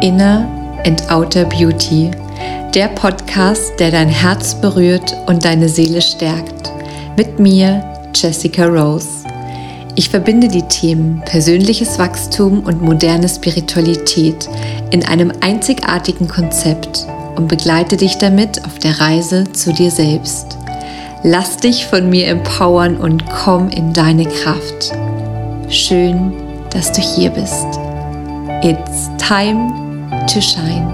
Inner and Outer Beauty, der Podcast, der dein Herz berührt und deine Seele stärkt. Mit mir, Jessica Rose. Ich verbinde die Themen persönliches Wachstum und moderne Spiritualität in einem einzigartigen Konzept und begleite dich damit auf der Reise zu dir selbst. Lass dich von mir empowern und komm in deine Kraft. Schön, dass du hier bist. It's time to shine.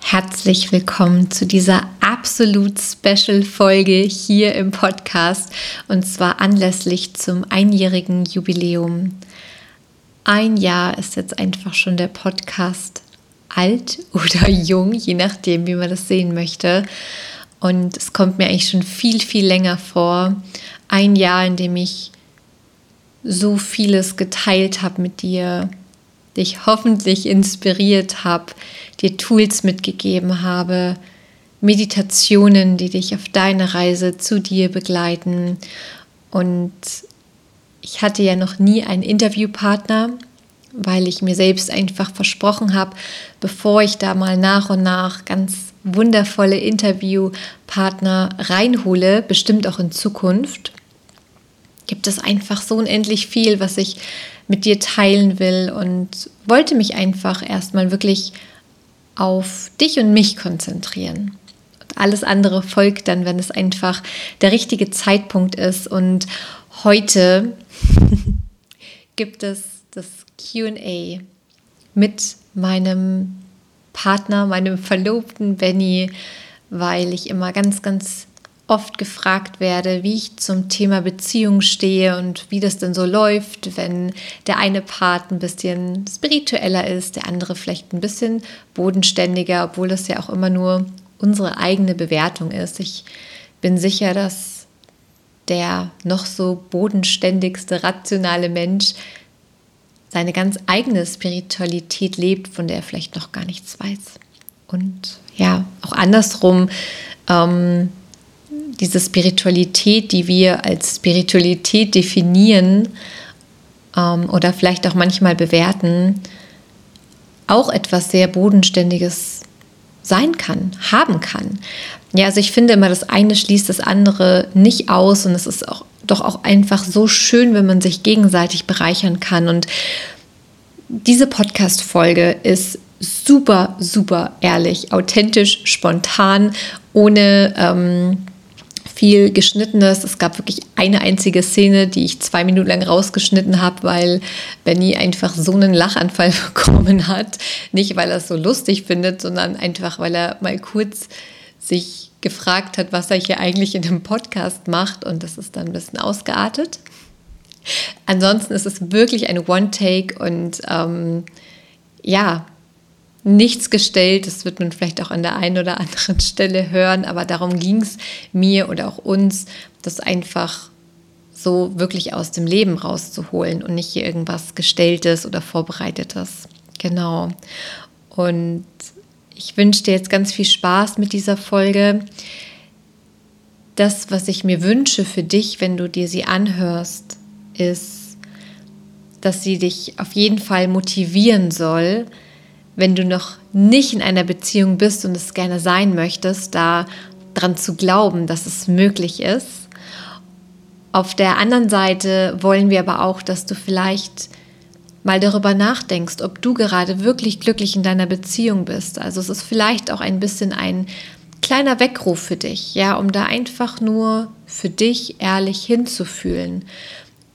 Herzlich willkommen zu dieser absolut special Folge hier im Podcast und zwar anlässlich zum einjährigen Jubiläum. Ein Jahr ist jetzt einfach schon der Podcast alt oder jung, je nachdem, wie man das sehen möchte. Und es kommt mir eigentlich schon viel, viel länger vor. Ein Jahr, in dem ich so vieles geteilt habe mit dir, dich hoffentlich inspiriert habe, dir Tools mitgegeben habe, Meditationen, die dich auf deine Reise zu dir begleiten. Und ich hatte ja noch nie einen Interviewpartner, weil ich mir selbst einfach versprochen habe, bevor ich da mal nach und nach ganz wundervolle Interviewpartner reinhole, bestimmt auch in Zukunft, gibt es einfach so unendlich viel, was ich mit dir teilen will und wollte mich einfach erstmal wirklich auf dich und mich konzentrieren. Und alles andere folgt dann, wenn es einfach der richtige Zeitpunkt ist. Und heute gibt es das QA mit meinem Partner, meinem Verlobten Benny, weil ich immer ganz, ganz oft gefragt werde, wie ich zum Thema Beziehung stehe und wie das denn so läuft, wenn der eine Part ein bisschen spiritueller ist, der andere vielleicht ein bisschen bodenständiger, obwohl das ja auch immer nur unsere eigene Bewertung ist. Ich bin sicher, dass der noch so bodenständigste, rationale Mensch seine ganz eigene Spiritualität lebt, von der er vielleicht noch gar nichts weiß. Und ja, auch andersrum, ähm, diese Spiritualität, die wir als Spiritualität definieren ähm, oder vielleicht auch manchmal bewerten, auch etwas sehr Bodenständiges sein kann, haben kann. Ja, also ich finde immer, das eine schließt das andere nicht aus und es ist auch doch auch einfach so schön, wenn man sich gegenseitig bereichern kann. Und diese Podcast-Folge ist super, super ehrlich, authentisch, spontan, ohne ähm, viel Geschnittenes. Es gab wirklich eine einzige Szene, die ich zwei Minuten lang rausgeschnitten habe, weil Benny einfach so einen Lachanfall bekommen hat. Nicht, weil er es so lustig findet, sondern einfach, weil er mal kurz sich gefragt hat, was er hier eigentlich in dem Podcast macht und das ist dann ein bisschen ausgeartet. Ansonsten ist es wirklich ein One-Take und ähm, ja, nichts gestellt. Das wird man vielleicht auch an der einen oder anderen Stelle hören, aber darum ging es mir oder auch uns, das einfach so wirklich aus dem Leben rauszuholen und nicht hier irgendwas Gestelltes oder Vorbereitetes. Genau. Und ich wünsche dir jetzt ganz viel Spaß mit dieser Folge. Das, was ich mir wünsche für dich, wenn du dir sie anhörst, ist, dass sie dich auf jeden Fall motivieren soll, wenn du noch nicht in einer Beziehung bist und es gerne sein möchtest, da dran zu glauben, dass es möglich ist. Auf der anderen Seite wollen wir aber auch, dass du vielleicht mal darüber nachdenkst, ob du gerade wirklich glücklich in deiner Beziehung bist. Also es ist vielleicht auch ein bisschen ein kleiner Weckruf für dich, ja, um da einfach nur für dich ehrlich hinzufühlen.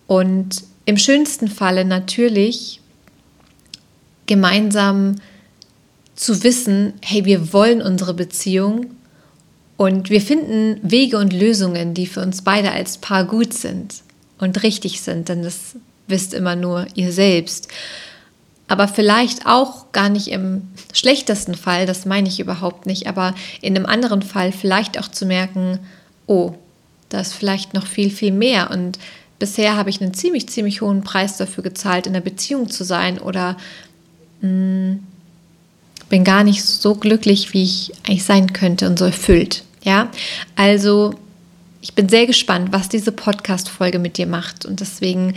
Und im schönsten Falle natürlich gemeinsam zu wissen, hey, wir wollen unsere Beziehung und wir finden Wege und Lösungen, die für uns beide als Paar gut sind und richtig sind, denn das wisst immer nur ihr selbst. Aber vielleicht auch gar nicht im schlechtesten Fall, das meine ich überhaupt nicht, aber in einem anderen Fall vielleicht auch zu merken, oh, da ist vielleicht noch viel, viel mehr und bisher habe ich einen ziemlich, ziemlich hohen Preis dafür gezahlt, in einer Beziehung zu sein oder mh, hm, bin gar nicht so glücklich, wie ich eigentlich sein könnte und so erfüllt. Ja, also ich bin sehr gespannt, was diese Podcast-Folge mit dir macht. Und deswegen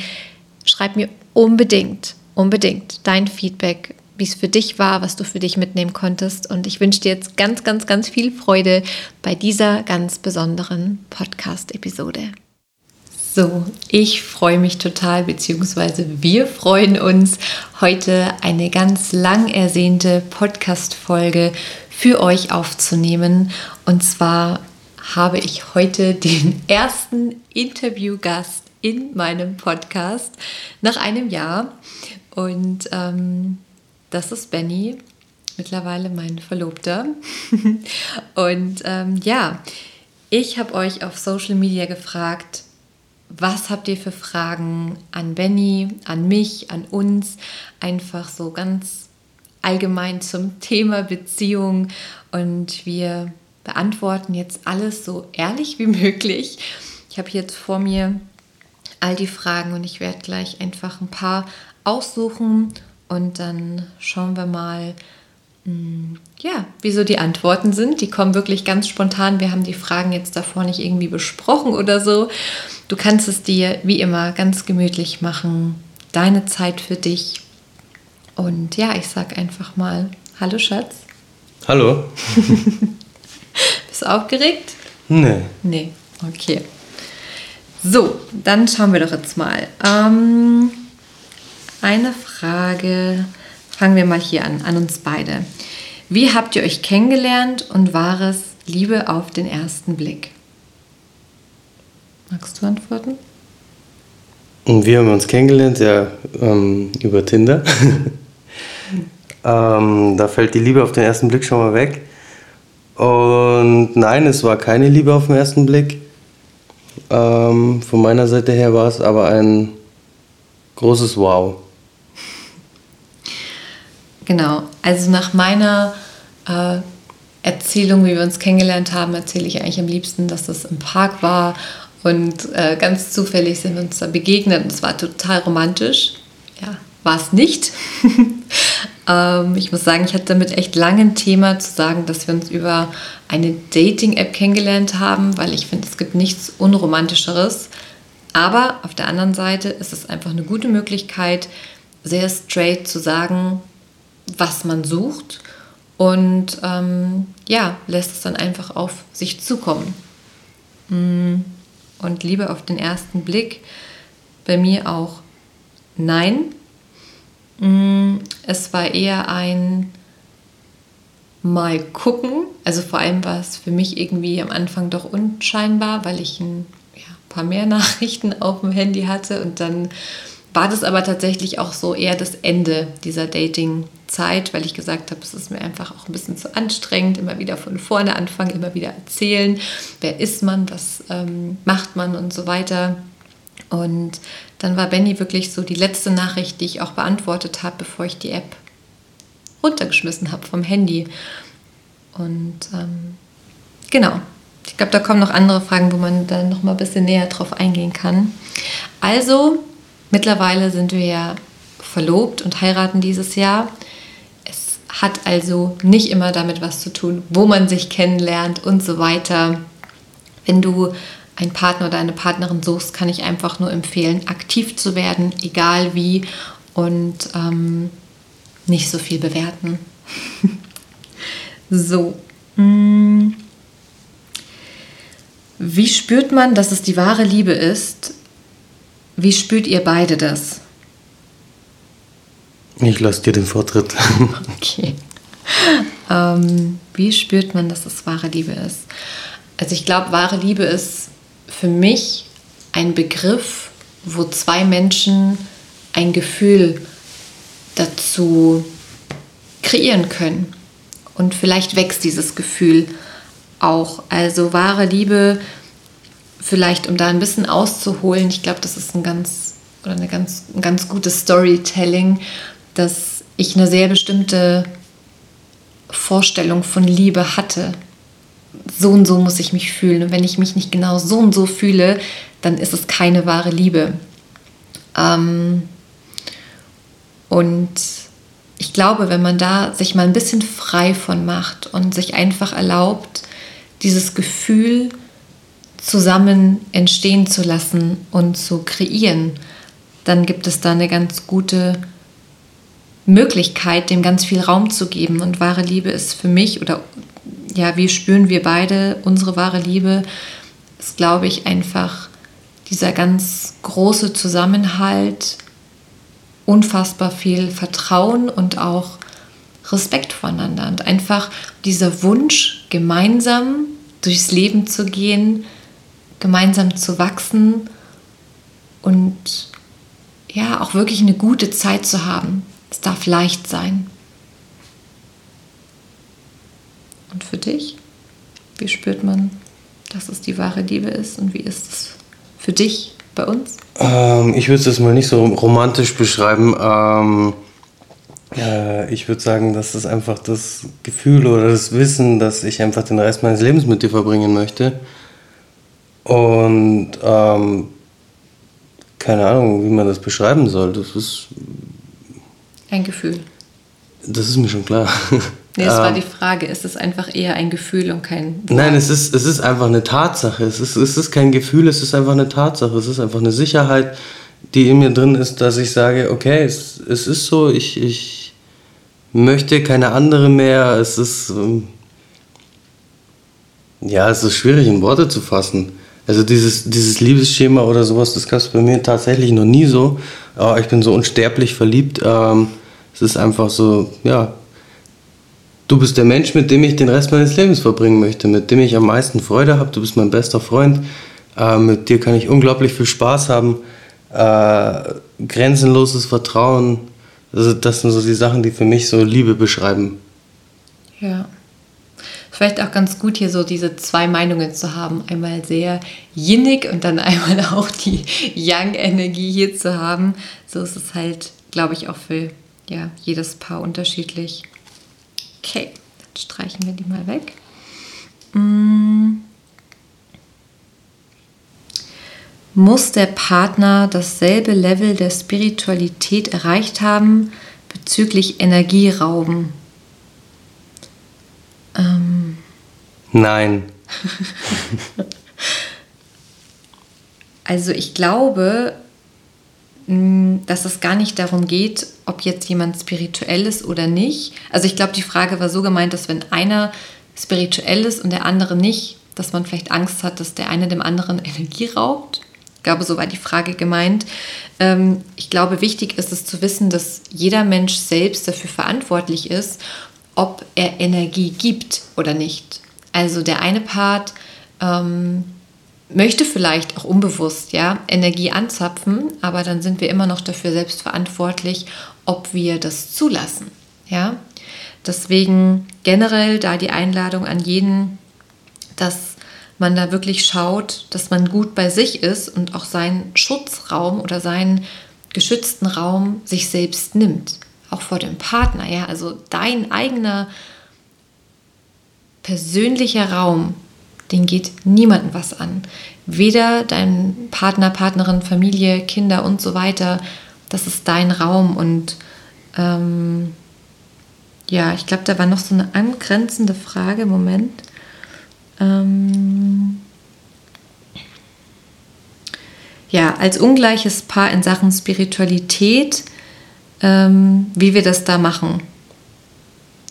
schreib mir unbedingt, unbedingt dein Feedback, wie es für dich war, was du für dich mitnehmen konntest. Und ich wünsche dir jetzt ganz, ganz, ganz viel Freude bei dieser ganz besonderen Podcast-Episode. So, ich freue mich total, beziehungsweise wir freuen uns, heute eine ganz lang ersehnte Podcast-Folge für euch aufzunehmen. Und zwar habe ich heute den ersten Interviewgast in meinem Podcast nach einem Jahr. Und ähm, das ist Benny, mittlerweile mein Verlobter. Und ähm, ja, ich habe euch auf Social Media gefragt, was habt ihr für Fragen an Benny, an mich, an uns? Einfach so ganz allgemein zum Thema Beziehung. Und wir beantworten jetzt alles so ehrlich wie möglich. Ich habe jetzt vor mir all die Fragen und ich werde gleich einfach ein paar aussuchen und dann schauen wir mal, hm, ja, wieso die Antworten sind. Die kommen wirklich ganz spontan. Wir haben die Fragen jetzt davor nicht irgendwie besprochen oder so. Du kannst es dir wie immer ganz gemütlich machen. Deine Zeit für dich. Und ja, ich sag einfach mal, hallo Schatz. Hallo. Bist du aufgeregt? Nee. Nee, okay. So, dann schauen wir doch jetzt mal. Ähm, eine Frage fangen wir mal hier an, an uns beide. Wie habt ihr euch kennengelernt und war es Liebe auf den ersten Blick? Magst du antworten? Und wir haben uns kennengelernt, ja, ähm, über Tinder. ähm, da fällt die Liebe auf den ersten Blick schon mal weg. Und nein, es war keine Liebe auf den ersten Blick. Ähm, von meiner Seite her war es aber ein großes Wow. Genau, also nach meiner äh, Erzählung, wie wir uns kennengelernt haben, erzähle ich eigentlich am liebsten, dass das im Park war und äh, ganz zufällig sind wir uns da begegnet und es war total romantisch. Ja, war es nicht. ähm, ich muss sagen, ich hatte damit echt lange ein Thema zu sagen, dass wir uns über eine Dating-App kennengelernt haben, weil ich finde, es gibt nichts Unromantischeres. Aber auf der anderen Seite ist es einfach eine gute Möglichkeit, sehr straight zu sagen, was man sucht und ähm, ja, lässt es dann einfach auf sich zukommen. Mm, und Liebe auf den ersten Blick, bei mir auch nein. Mm, es war eher ein Mal gucken. Also vor allem war es für mich irgendwie am Anfang doch unscheinbar, weil ich ein ja, paar mehr Nachrichten auf dem Handy hatte und dann war das aber tatsächlich auch so eher das Ende dieser Dating-Zeit, weil ich gesagt habe, es ist mir einfach auch ein bisschen zu anstrengend, immer wieder von vorne anfangen, immer wieder erzählen, wer ist man, was ähm, macht man und so weiter. Und dann war Benny wirklich so die letzte Nachricht, die ich auch beantwortet habe, bevor ich die App runtergeschmissen habe vom Handy. Und ähm, genau, ich glaube, da kommen noch andere Fragen, wo man dann noch mal ein bisschen näher drauf eingehen kann. Also Mittlerweile sind wir ja verlobt und heiraten dieses Jahr. Es hat also nicht immer damit was zu tun, wo man sich kennenlernt und so weiter. Wenn du einen Partner oder eine Partnerin suchst, kann ich einfach nur empfehlen, aktiv zu werden, egal wie, und ähm, nicht so viel bewerten. so. Mm. Wie spürt man, dass es die wahre Liebe ist, wie spürt ihr beide das? Ich lasse dir den Vortritt. okay. Ähm, wie spürt man, dass es wahre Liebe ist? Also ich glaube, wahre Liebe ist für mich ein Begriff, wo zwei Menschen ein Gefühl dazu kreieren können. Und vielleicht wächst dieses Gefühl auch. Also wahre Liebe vielleicht, um da ein bisschen auszuholen, ich glaube, das ist ein ganz oder eine ganz, ein ganz gutes Storytelling, dass ich eine sehr bestimmte Vorstellung von Liebe hatte. So und so muss ich mich fühlen. Und wenn ich mich nicht genau so und so fühle, dann ist es keine wahre Liebe. Ähm und ich glaube, wenn man da sich mal ein bisschen frei von macht und sich einfach erlaubt, dieses Gefühl zusammen entstehen zu lassen und zu kreieren, dann gibt es da eine ganz gute Möglichkeit, dem ganz viel Raum zu geben. Und wahre Liebe ist für mich, oder ja, wie spüren wir beide unsere wahre Liebe, ist, glaube ich, einfach dieser ganz große Zusammenhalt, unfassbar viel Vertrauen und auch Respekt voneinander und einfach dieser Wunsch, gemeinsam durchs Leben zu gehen, gemeinsam zu wachsen und ja, auch wirklich eine gute Zeit zu haben. Es darf leicht sein. Und für dich? Wie spürt man, dass es die wahre Liebe ist und wie ist es für dich bei uns? Ähm, ich würde es mal nicht so romantisch beschreiben. Ähm, äh, ich würde sagen, das ist einfach das Gefühl oder das Wissen, dass ich einfach den Rest meines Lebens mit dir verbringen möchte. Und ähm, keine Ahnung, wie man das beschreiben soll. Das ist. Ein Gefühl. Das ist mir schon klar. Nee, es war ähm, die Frage, ist es einfach eher ein Gefühl und kein. Wort? Nein, es ist, es ist einfach eine Tatsache. Es ist, es ist kein Gefühl, es ist einfach eine Tatsache. Es ist einfach eine Sicherheit, die in mir drin ist, dass ich sage, okay, es, es ist so, ich, ich möchte keine andere mehr. Es ist. Ähm, ja, es ist schwierig in Worte zu fassen. Also dieses, dieses Liebesschema oder sowas, das gab es bei mir tatsächlich noch nie so. Aber ich bin so unsterblich verliebt. Ähm, es ist einfach so, ja, du bist der Mensch, mit dem ich den Rest meines Lebens verbringen möchte, mit dem ich am meisten Freude habe. Du bist mein bester Freund. Äh, mit dir kann ich unglaublich viel Spaß haben. Äh, grenzenloses Vertrauen. Also das sind so die Sachen, die für mich so Liebe beschreiben. Ja. Vielleicht auch ganz gut, hier so diese zwei Meinungen zu haben. Einmal sehr yinnig und dann einmal auch die Yang-Energie hier zu haben. So ist es halt, glaube ich, auch für ja, jedes Paar unterschiedlich. Okay, dann streichen wir die mal weg. Mm. Muss der Partner dasselbe Level der Spiritualität erreicht haben bezüglich Energierauben? Ähm. Nein. also ich glaube, dass es gar nicht darum geht, ob jetzt jemand spirituell ist oder nicht. Also ich glaube, die Frage war so gemeint, dass wenn einer spirituell ist und der andere nicht, dass man vielleicht Angst hat, dass der eine dem anderen Energie raubt. Ich glaube, so war die Frage gemeint. Ähm, ich glaube, wichtig ist es zu wissen, dass jeder Mensch selbst dafür verantwortlich ist, ob er Energie gibt oder nicht. Also der eine Part ähm, möchte vielleicht auch unbewusst ja, Energie anzapfen, aber dann sind wir immer noch dafür selbst verantwortlich, ob wir das zulassen. Ja? Deswegen generell da die Einladung an jeden, dass man da wirklich schaut, dass man gut bei sich ist und auch seinen Schutzraum oder seinen geschützten Raum sich selbst nimmt. Auch vor dem Partner, ja. Also dein eigener persönlicher Raum, den geht niemandem was an. Weder dein Partner, Partnerin, Familie, Kinder und so weiter. Das ist dein Raum. Und ähm, ja, ich glaube, da war noch so eine angrenzende Frage. Moment. Ähm, ja, als ungleiches Paar in Sachen Spiritualität, ähm, wie wir das da machen.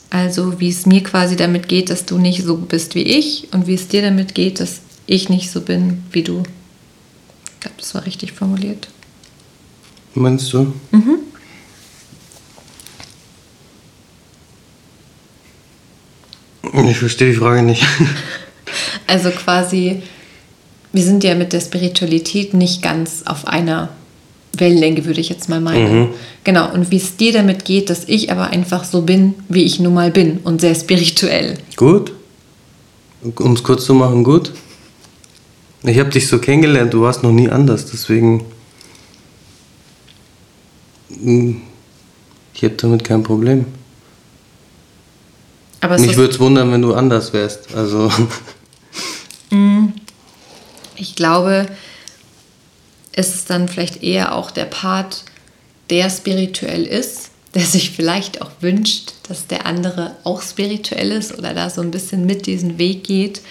Also wie es mir quasi damit geht, dass du nicht so bist wie ich und wie es dir damit geht, dass ich nicht so bin wie du. Ich glaube, das war richtig formuliert. Meinst du? Mhm. Ich verstehe die Frage nicht. Also quasi, wir sind ja mit der Spiritualität nicht ganz auf einer Wellenlänge, würde ich jetzt mal meinen. Mhm. Genau, und wie es dir damit geht, dass ich aber einfach so bin, wie ich nun mal bin und sehr spirituell. Gut. Um es kurz zu machen, gut. Ich habe dich so kennengelernt, du warst noch nie anders, deswegen. Hm, ich habe damit kein Problem. Aber Mich würde es wundern, wenn du anders wärst. Also. Hm. Ich glaube, ist es dann vielleicht eher auch der Part, der spirituell ist, der sich vielleicht auch wünscht, dass der andere auch spirituell ist oder da so ein bisschen mit diesen Weg geht.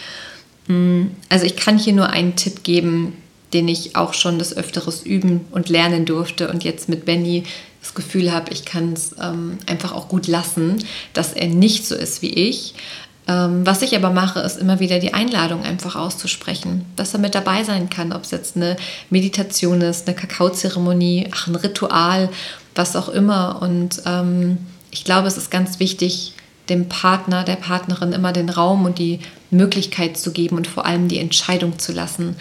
Mm, also ich kann hier nur einen Tipp geben, den ich auch schon des Öfteres üben und lernen durfte und jetzt mit Benny das Gefühl habe, ich kann es ähm, einfach auch gut lassen, dass er nicht so ist wie ich. Ähm, was ich aber mache, ist immer wieder die Einladung einfach auszusprechen, dass er mit dabei sein kann, ob es jetzt eine Meditation ist, eine Kakaozeremonie, ach, ein Ritual, was auch immer. Und ähm, ich glaube, es ist ganz wichtig, dem Partner, der Partnerin immer den Raum und die Möglichkeit zu geben und vor allem die Entscheidung zu lassen.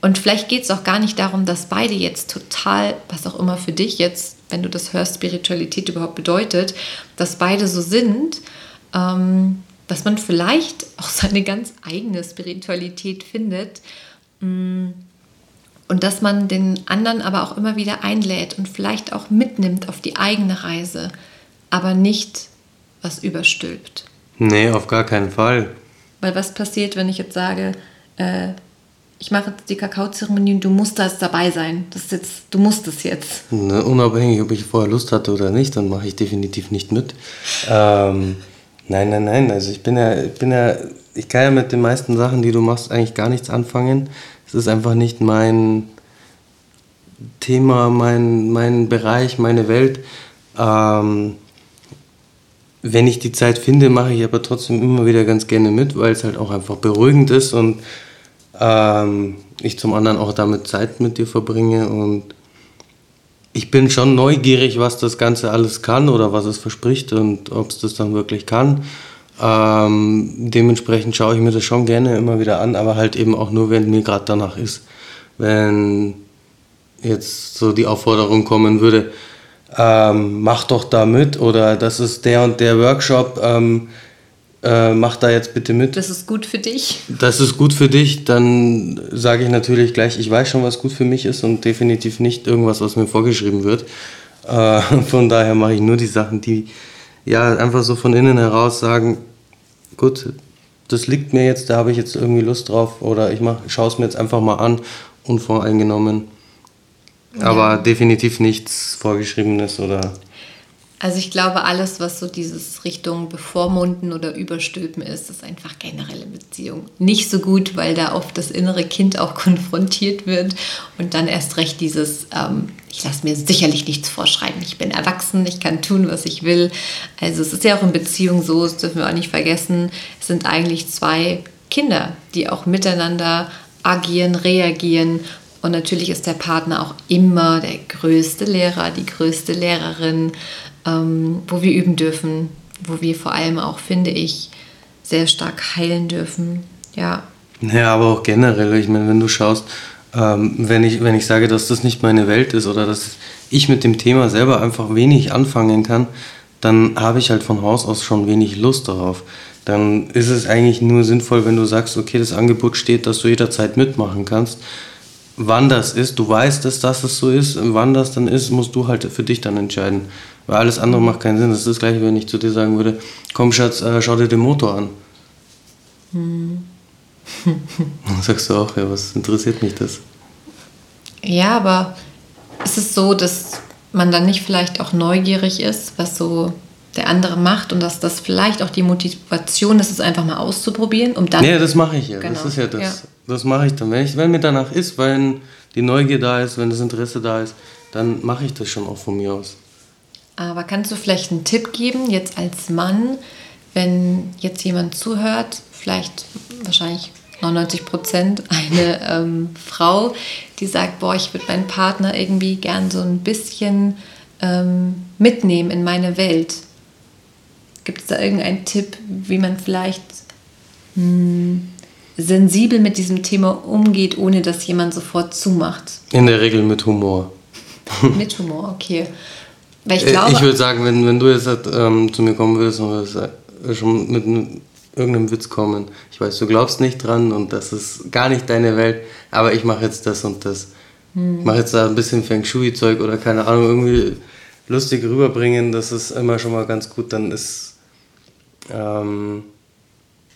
Und vielleicht geht es auch gar nicht darum, dass beide jetzt total, was auch immer für dich jetzt, wenn du das hörst, Spiritualität überhaupt bedeutet, dass beide so sind, ähm, dass man vielleicht auch seine ganz eigene Spiritualität findet. Mm, und dass man den anderen aber auch immer wieder einlädt und vielleicht auch mitnimmt auf die eigene Reise, aber nicht was überstülpt. Nee, auf gar keinen Fall. Weil was passiert, wenn ich jetzt sage, äh, ich mache jetzt die Kakaozeremonie und du musst da dabei sein. Das ist jetzt, du musst es jetzt. Ne, unabhängig, ob ich vorher Lust hatte oder nicht, dann mache ich definitiv nicht mit. Ähm, nein, nein, nein. Also ich bin ja, ich bin ja, ich kann ja mit den meisten Sachen, die du machst, eigentlich gar nichts anfangen. Es ist einfach nicht mein Thema, mein, mein Bereich, meine Welt. Ähm, wenn ich die Zeit finde, mache ich aber trotzdem immer wieder ganz gerne mit, weil es halt auch einfach beruhigend ist und ähm, ich zum anderen auch damit Zeit mit dir verbringe und ich bin schon neugierig, was das Ganze alles kann oder was es verspricht und ob es das dann wirklich kann. Ähm, dementsprechend schaue ich mir das schon gerne immer wieder an, aber halt eben auch nur, wenn mir gerade danach ist. Wenn jetzt so die Aufforderung kommen würde, ähm, mach doch da mit oder das ist der und der Workshop, ähm, äh, mach da jetzt bitte mit. Das ist gut für dich. Das ist gut für dich, dann sage ich natürlich gleich, ich weiß schon, was gut für mich ist und definitiv nicht irgendwas, was mir vorgeschrieben wird. Äh, von daher mache ich nur die Sachen, die ja einfach so von innen heraus sagen, gut, das liegt mir jetzt, da habe ich jetzt irgendwie Lust drauf oder ich schaue es mir jetzt einfach mal an, unvoreingenommen. Ja. Aber definitiv nichts Vorgeschriebenes oder also ich glaube, alles, was so dieses Richtung Bevormunden oder Überstülpen ist, ist einfach generelle Beziehung. Nicht so gut, weil da oft das innere Kind auch konfrontiert wird und dann erst recht dieses, ähm, ich lasse mir sicherlich nichts vorschreiben, ich bin erwachsen, ich kann tun, was ich will. Also es ist ja auch in Beziehung so, das dürfen wir auch nicht vergessen, es sind eigentlich zwei Kinder, die auch miteinander agieren, reagieren und natürlich ist der Partner auch immer der größte Lehrer, die größte Lehrerin ähm, wo wir üben dürfen, wo wir vor allem auch, finde ich, sehr stark heilen dürfen. Ja. Ja, aber auch generell, ich meine, wenn du schaust, ähm, wenn, ich, wenn ich sage, dass das nicht meine Welt ist oder dass ich mit dem Thema selber einfach wenig anfangen kann, dann habe ich halt von Haus aus schon wenig Lust darauf. Dann ist es eigentlich nur sinnvoll, wenn du sagst, okay, das Angebot steht, dass du jederzeit mitmachen kannst. Wann das ist, du weißt dass es so ist, wann das dann ist, musst du halt für dich dann entscheiden. Weil alles andere macht keinen Sinn. Das ist das gleiche, wenn ich zu dir sagen würde, komm Schatz, äh, schau dir den Motor an. Hm. Dann sagst du auch, ja, was interessiert mich das? Ja, aber ist es so, dass man dann nicht vielleicht auch neugierig ist, was so der andere macht und dass das vielleicht auch die Motivation ist, es einfach mal auszuprobieren, um dann. Ja, das mache ich ja. Genau. Das ist ja das. Ja. Das mache ich dann. Wenn, ich, wenn mir danach ist, wenn die Neugier da ist, wenn das Interesse da ist, dann mache ich das schon auch von mir aus. Aber kannst du vielleicht einen Tipp geben, jetzt als Mann, wenn jetzt jemand zuhört, vielleicht wahrscheinlich 99 Prozent eine ähm, Frau, die sagt, boah, ich würde meinen Partner irgendwie gern so ein bisschen ähm, mitnehmen in meine Welt. Gibt es da irgendeinen Tipp, wie man vielleicht mh, hm, sensibel mit diesem Thema umgeht, ohne dass jemand sofort zumacht? In der Regel mit Humor. mit Humor, okay. Weil ich äh, glaube. Ich würde sagen, wenn, wenn du jetzt ähm, zu mir kommen würdest und würdest äh, schon mit irgendeinem Witz kommen, ich weiß, du glaubst nicht dran und das ist gar nicht deine Welt, aber ich mache jetzt das und das. Hm. Ich mache jetzt da ein bisschen Feng Shui-Zeug oder keine Ahnung, irgendwie lustig rüberbringen, das ist immer schon mal ganz gut, dann ist ähm,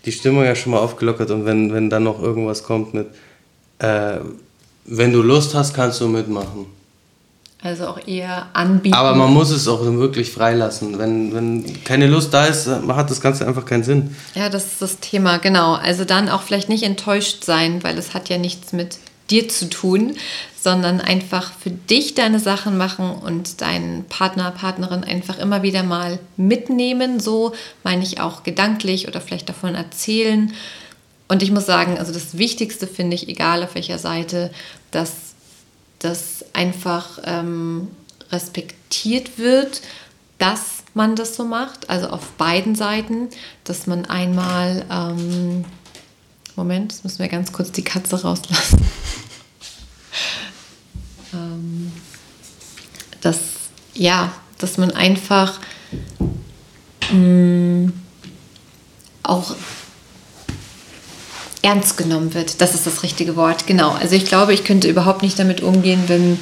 die Stimmung ja schon mal aufgelockert und wenn, wenn dann noch irgendwas kommt mit, äh, wenn du Lust hast, kannst du mitmachen. Also auch eher anbieten. Aber man muss es auch wirklich freilassen. Wenn, wenn keine Lust da ist, hat das Ganze einfach keinen Sinn. Ja, das ist das Thema, genau. Also dann auch vielleicht nicht enttäuscht sein, weil es hat ja nichts mit dir zu tun, sondern einfach für dich deine Sachen machen und deinen Partner, Partnerin einfach immer wieder mal mitnehmen. So meine ich auch gedanklich oder vielleicht davon erzählen. Und ich muss sagen, also das Wichtigste finde ich, egal auf welcher Seite, dass das einfach ähm, respektiert wird, dass man das so macht, also auf beiden Seiten, dass man einmal, ähm, Moment, jetzt müssen wir ganz kurz die Katze rauslassen, ähm, dass, ja, dass man einfach mh, mm, auch ernst genommen wird. Das ist das richtige Wort, genau. Also ich glaube, ich könnte überhaupt nicht damit umgehen, wenn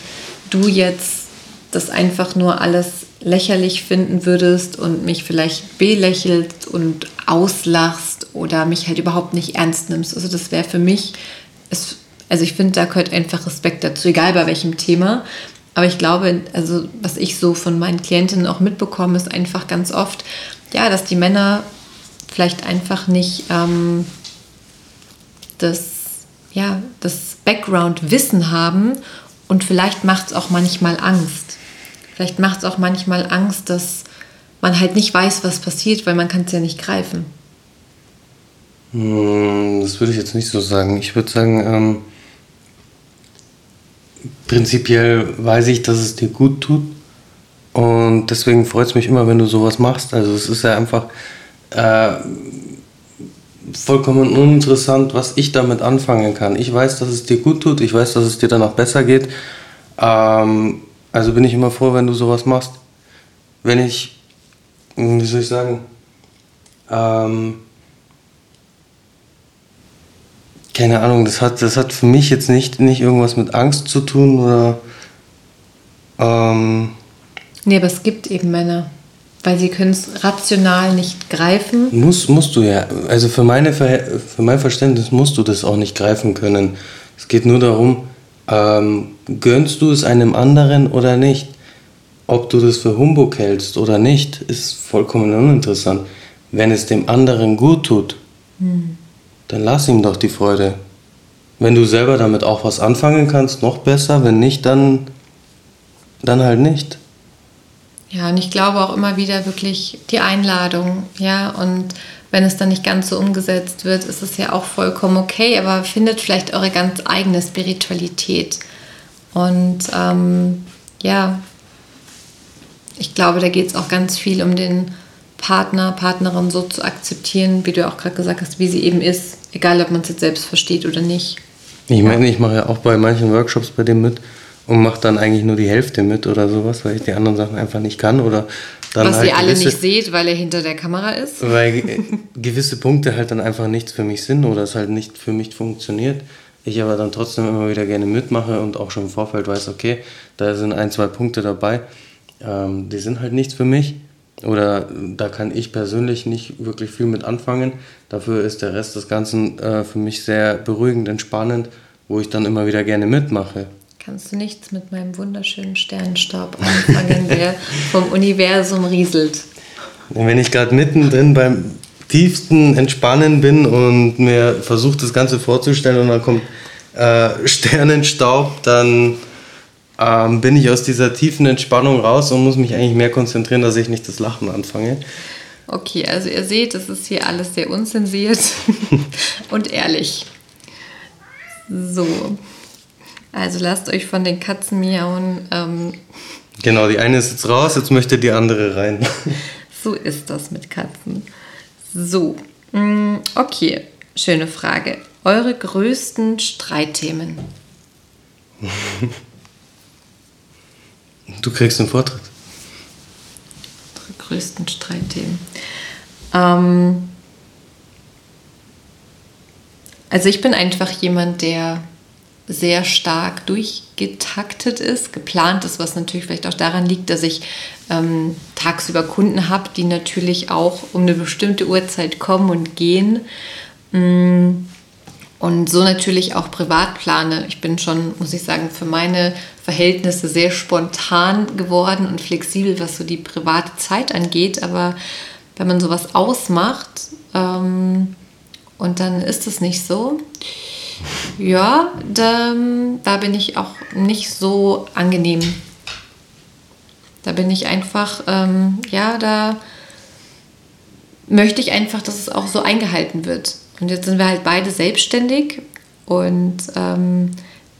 du jetzt das einfach nur alles lächerlich finden würdest und mich vielleicht belächelst und auslachst oder mich halt überhaupt nicht ernst nimmst. Also das wäre für mich, es, also ich finde, da gehört einfach Respekt dazu, egal bei welchem Thema. Aber ich glaube, also was ich so von meinen Klientinnen auch mitbekomme, ist einfach ganz oft, ja, dass die Männer vielleicht einfach nicht ähm, das, ja, das Background-Wissen haben und vielleicht macht es auch manchmal Angst. Vielleicht macht es auch manchmal Angst, dass man halt nicht weiß, was passiert, weil man kann es ja nicht greifen. Hm, das würde ich jetzt nicht so sagen. Ich würde sagen, ähm, prinzipiell weiß ich, dass es dir gut tut. Und deswegen freut es mich immer, wenn du sowas machst. Also es ist ja einfach, äh, vollkommen uninteressant, was ich damit anfangen kann. Ich weiß, dass es dir gut tut, ich weiß, dass es dir danach besser geht. Ähm, also bin ich immer froh, wenn du sowas machst. Wenn ich, wie soll ich sagen, ähm, keine Ahnung, das hat, das hat für mich jetzt nicht, nicht irgendwas mit Angst zu tun oder. Ähm, nee, aber es gibt eben Männer. Weil sie können es rational nicht greifen. Muss, musst du ja. Also für, meine, für mein Verständnis musst du das auch nicht greifen können. Es geht nur darum, ähm, gönnst du es einem anderen oder nicht? Ob du das für Humbug hältst oder nicht, ist vollkommen uninteressant. Wenn es dem anderen gut tut, hm. dann lass ihm doch die Freude. Wenn du selber damit auch was anfangen kannst, noch besser. Wenn nicht, dann, dann halt nicht. Ja, und ich glaube auch immer wieder wirklich die Einladung, ja, und wenn es dann nicht ganz so umgesetzt wird, ist es ja auch vollkommen okay, aber findet vielleicht eure ganz eigene Spiritualität. Und ähm, ja, ich glaube, da geht es auch ganz viel um den Partner, Partnerin so zu akzeptieren, wie du auch gerade gesagt hast, wie sie eben ist, egal ob man es jetzt selbst versteht oder nicht. Ich meine, ich mache ja auch bei manchen Workshops bei dem mit und mache dann eigentlich nur die Hälfte mit oder sowas, weil ich die anderen Sachen einfach nicht kann oder dann Was halt ihr alle nicht seht, weil er hinter der Kamera ist. Weil gewisse Punkte halt dann einfach nichts für mich sind oder es halt nicht für mich funktioniert. Ich aber dann trotzdem immer wieder gerne mitmache und auch schon im Vorfeld weiß, okay, da sind ein, zwei Punkte dabei, ähm, die sind halt nichts für mich. Oder da kann ich persönlich nicht wirklich viel mit anfangen. Dafür ist der Rest des Ganzen äh, für mich sehr beruhigend, entspannend, wo ich dann immer wieder gerne mitmache kannst du nichts mit meinem wunderschönen Sternenstaub anfangen, der vom Universum rieselt. Wenn ich gerade mittendrin beim tiefsten Entspannen bin und mir versucht das Ganze vorzustellen und dann kommt äh, Sternenstaub, dann ähm, bin ich aus dieser tiefen Entspannung raus und muss mich eigentlich mehr konzentrieren, dass ich nicht das Lachen anfange. Okay, also ihr seht, es ist hier alles sehr unzensiert und ehrlich. So, also lasst euch von den Katzen miauen. Ähm, genau, die eine ist jetzt raus, jetzt möchte die andere rein. so ist das mit Katzen. So, mm, okay, schöne Frage. Eure größten Streitthemen? Du kriegst den Vortritt. Eure größten Streitthemen. Ähm, also ich bin einfach jemand, der sehr stark durchgetaktet ist, geplant ist, was natürlich vielleicht auch daran liegt, dass ich ähm, tagsüber Kunden habe, die natürlich auch um eine bestimmte Uhrzeit kommen und gehen. Mm, und so natürlich auch privat plane. Ich bin schon, muss ich sagen, für meine Verhältnisse sehr spontan geworden und flexibel, was so die private Zeit angeht. Aber wenn man sowas ausmacht ähm, und dann ist es nicht so, ja, da, da bin ich auch nicht so angenehm. Da bin ich einfach, ähm, ja, da möchte ich einfach, dass es auch so eingehalten wird. Und jetzt sind wir halt beide selbstständig und ähm,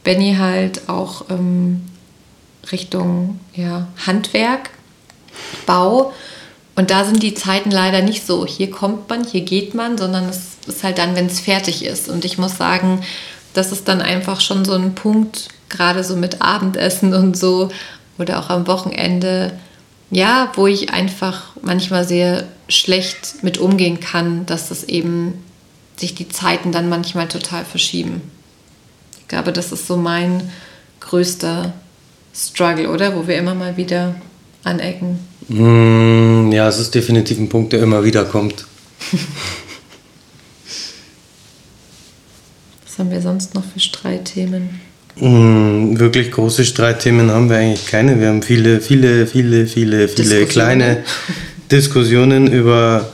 Benny halt auch ähm, Richtung ja, Handwerk, Bau. Und da sind die Zeiten leider nicht so, hier kommt man, hier geht man, sondern es ist halt dann, wenn es fertig ist. Und ich muss sagen, das ist dann einfach schon so ein Punkt, gerade so mit Abendessen und so oder auch am Wochenende, ja, wo ich einfach manchmal sehr schlecht mit umgehen kann, dass das eben sich die Zeiten dann manchmal total verschieben. Ich glaube, das ist so mein größter Struggle, oder? Wo wir immer mal wieder anecken. Mm, ja, es ist definitiv ein Punkt, der immer wieder kommt. Was haben wir sonst noch für Streitthemen? Mm, wirklich große Streitthemen haben wir eigentlich keine. Wir haben viele, viele, viele, viele, viele kleine Diskussionen über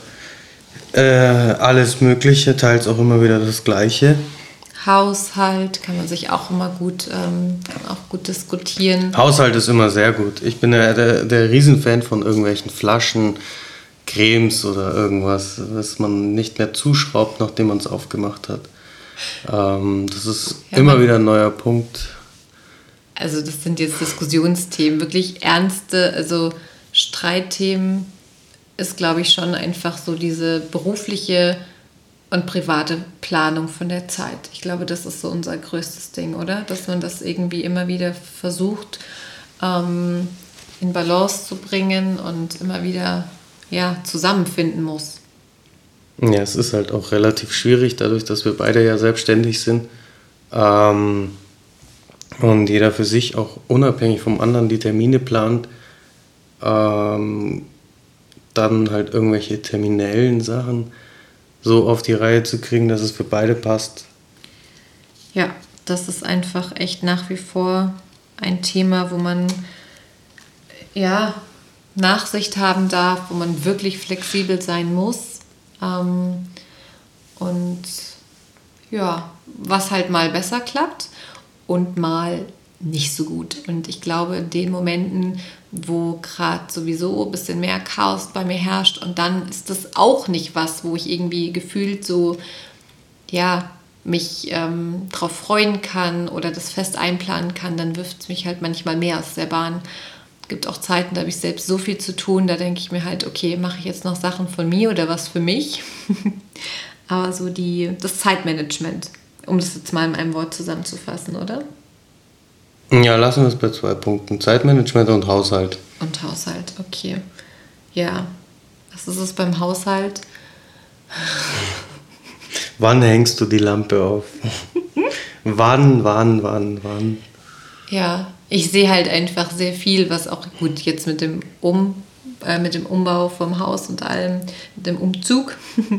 äh, alles Mögliche, teils auch immer wieder das Gleiche. Haushalt kann man sich auch immer gut, ähm, kann auch gut diskutieren. Haushalt ist immer sehr gut. Ich bin ja der, der Riesenfan von irgendwelchen Flaschen, Cremes oder irgendwas, was man nicht mehr zuschraubt, nachdem man es aufgemacht hat. Ähm, das ist ja, immer wieder ein neuer Punkt. Also das sind jetzt Diskussionsthemen, wirklich ernste, also Streitthemen ist, glaube ich, schon einfach so diese berufliche und private Planung von der Zeit. Ich glaube, das ist so unser größtes Ding, oder? Dass man das irgendwie immer wieder versucht, ähm, in Balance zu bringen und immer wieder ja, zusammenfinden muss. Ja, es ist halt auch relativ schwierig, dadurch, dass wir beide ja selbstständig sind ähm, und jeder für sich auch unabhängig vom anderen die Termine plant. Ähm, dann halt irgendwelche terminellen Sachen so auf die Reihe zu kriegen, dass es für beide passt. Ja, das ist einfach echt nach wie vor ein Thema, wo man ja Nachsicht haben darf, wo man wirklich flexibel sein muss. Ähm, und ja, was halt mal besser klappt und mal nicht so gut. Und ich glaube, in den Momenten, wo gerade sowieso ein bisschen mehr Chaos bei mir herrscht und dann ist das auch nicht was, wo ich irgendwie gefühlt so, ja, mich ähm, darauf freuen kann oder das fest einplanen kann, dann wirft es mich halt manchmal mehr aus der Bahn. Es gibt auch Zeiten, da habe ich selbst so viel zu tun, da denke ich mir halt, okay, mache ich jetzt noch Sachen von mir oder was für mich? Aber so die, das Zeitmanagement, um das jetzt mal in einem Wort zusammenzufassen, oder? Ja, lassen wir es bei zwei Punkten. Zeitmanagement und Haushalt. Und Haushalt, okay. Ja. Was ist es beim Haushalt? wann hängst du die Lampe auf? wann, wann, wann, wann? Ja, ich sehe halt einfach sehr viel, was auch gut jetzt mit dem um äh, mit dem Umbau vom Haus und allem, mit dem Umzug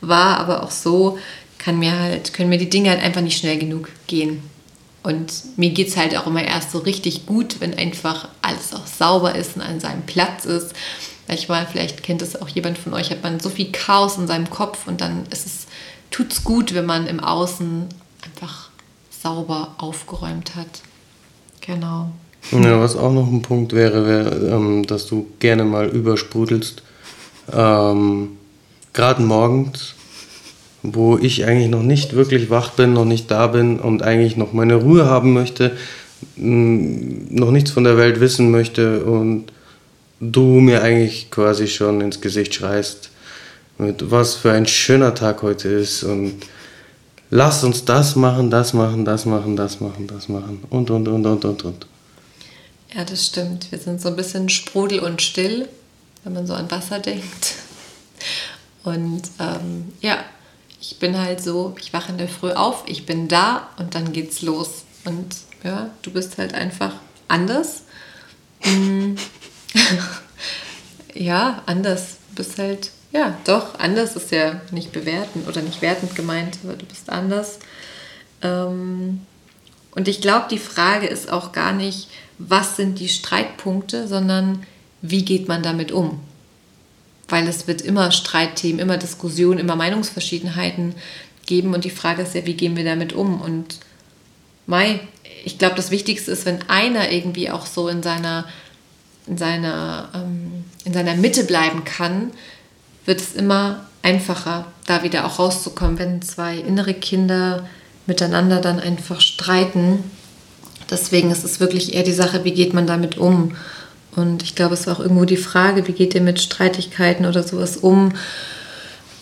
war, aber auch so kann mir halt, können mir die Dinge halt einfach nicht schnell genug gehen. Und mir geht es halt auch immer erst so richtig gut, wenn einfach alles auch sauber ist und an seinem Platz ist. Manchmal, vielleicht kennt es auch jemand von euch, hat man so viel Chaos in seinem Kopf und dann tut es gut, wenn man im Außen einfach sauber aufgeräumt hat. Genau. Ja, was auch noch ein Punkt wäre, wäre, ähm, dass du gerne mal übersprudelst. Ähm, Gerade morgens wo ich eigentlich noch nicht wirklich wach bin, noch nicht da bin und eigentlich noch meine Ruhe haben möchte, noch nichts von der Welt wissen möchte und du mir eigentlich quasi schon ins Gesicht schreist, mit was für ein schöner Tag heute ist und lass uns das machen, das machen, das machen, das machen, das machen und und und und und und. Ja, das stimmt. Wir sind so ein bisschen sprudel und still, wenn man so an Wasser denkt. Und ähm, ja, ich bin halt so, ich wache in der Früh auf, ich bin da und dann geht's los. Und ja, du bist halt einfach anders. Mm. ja, anders. Du bist halt Ja, doch, anders ist ja nicht bewertend oder nicht wertend gemeint, aber du bist anders. Ähm, und ich glaube, die Frage ist auch gar nicht, was sind die Streitpunkte, sondern wie geht man damit um? Weil es wird immer Streitthemen, immer Diskussionen, immer Meinungsverschiedenheiten geben und die Frage ist ja, wie gehen wir damit um? Und Mai, ich glaube, das Wichtigste ist, wenn einer irgendwie auch so in seiner, in seiner, ähm, in seiner Mitte bleiben kann, wird es immer einfacher, da wieder auch rauszukommen, wenn zwei innere Kinder miteinander dann einfach streiten. Deswegen ist es wirklich eher die Sache, wie geht man damit um? Und ich glaube, es war auch irgendwo die Frage, wie geht ihr mit Streitigkeiten oder sowas um?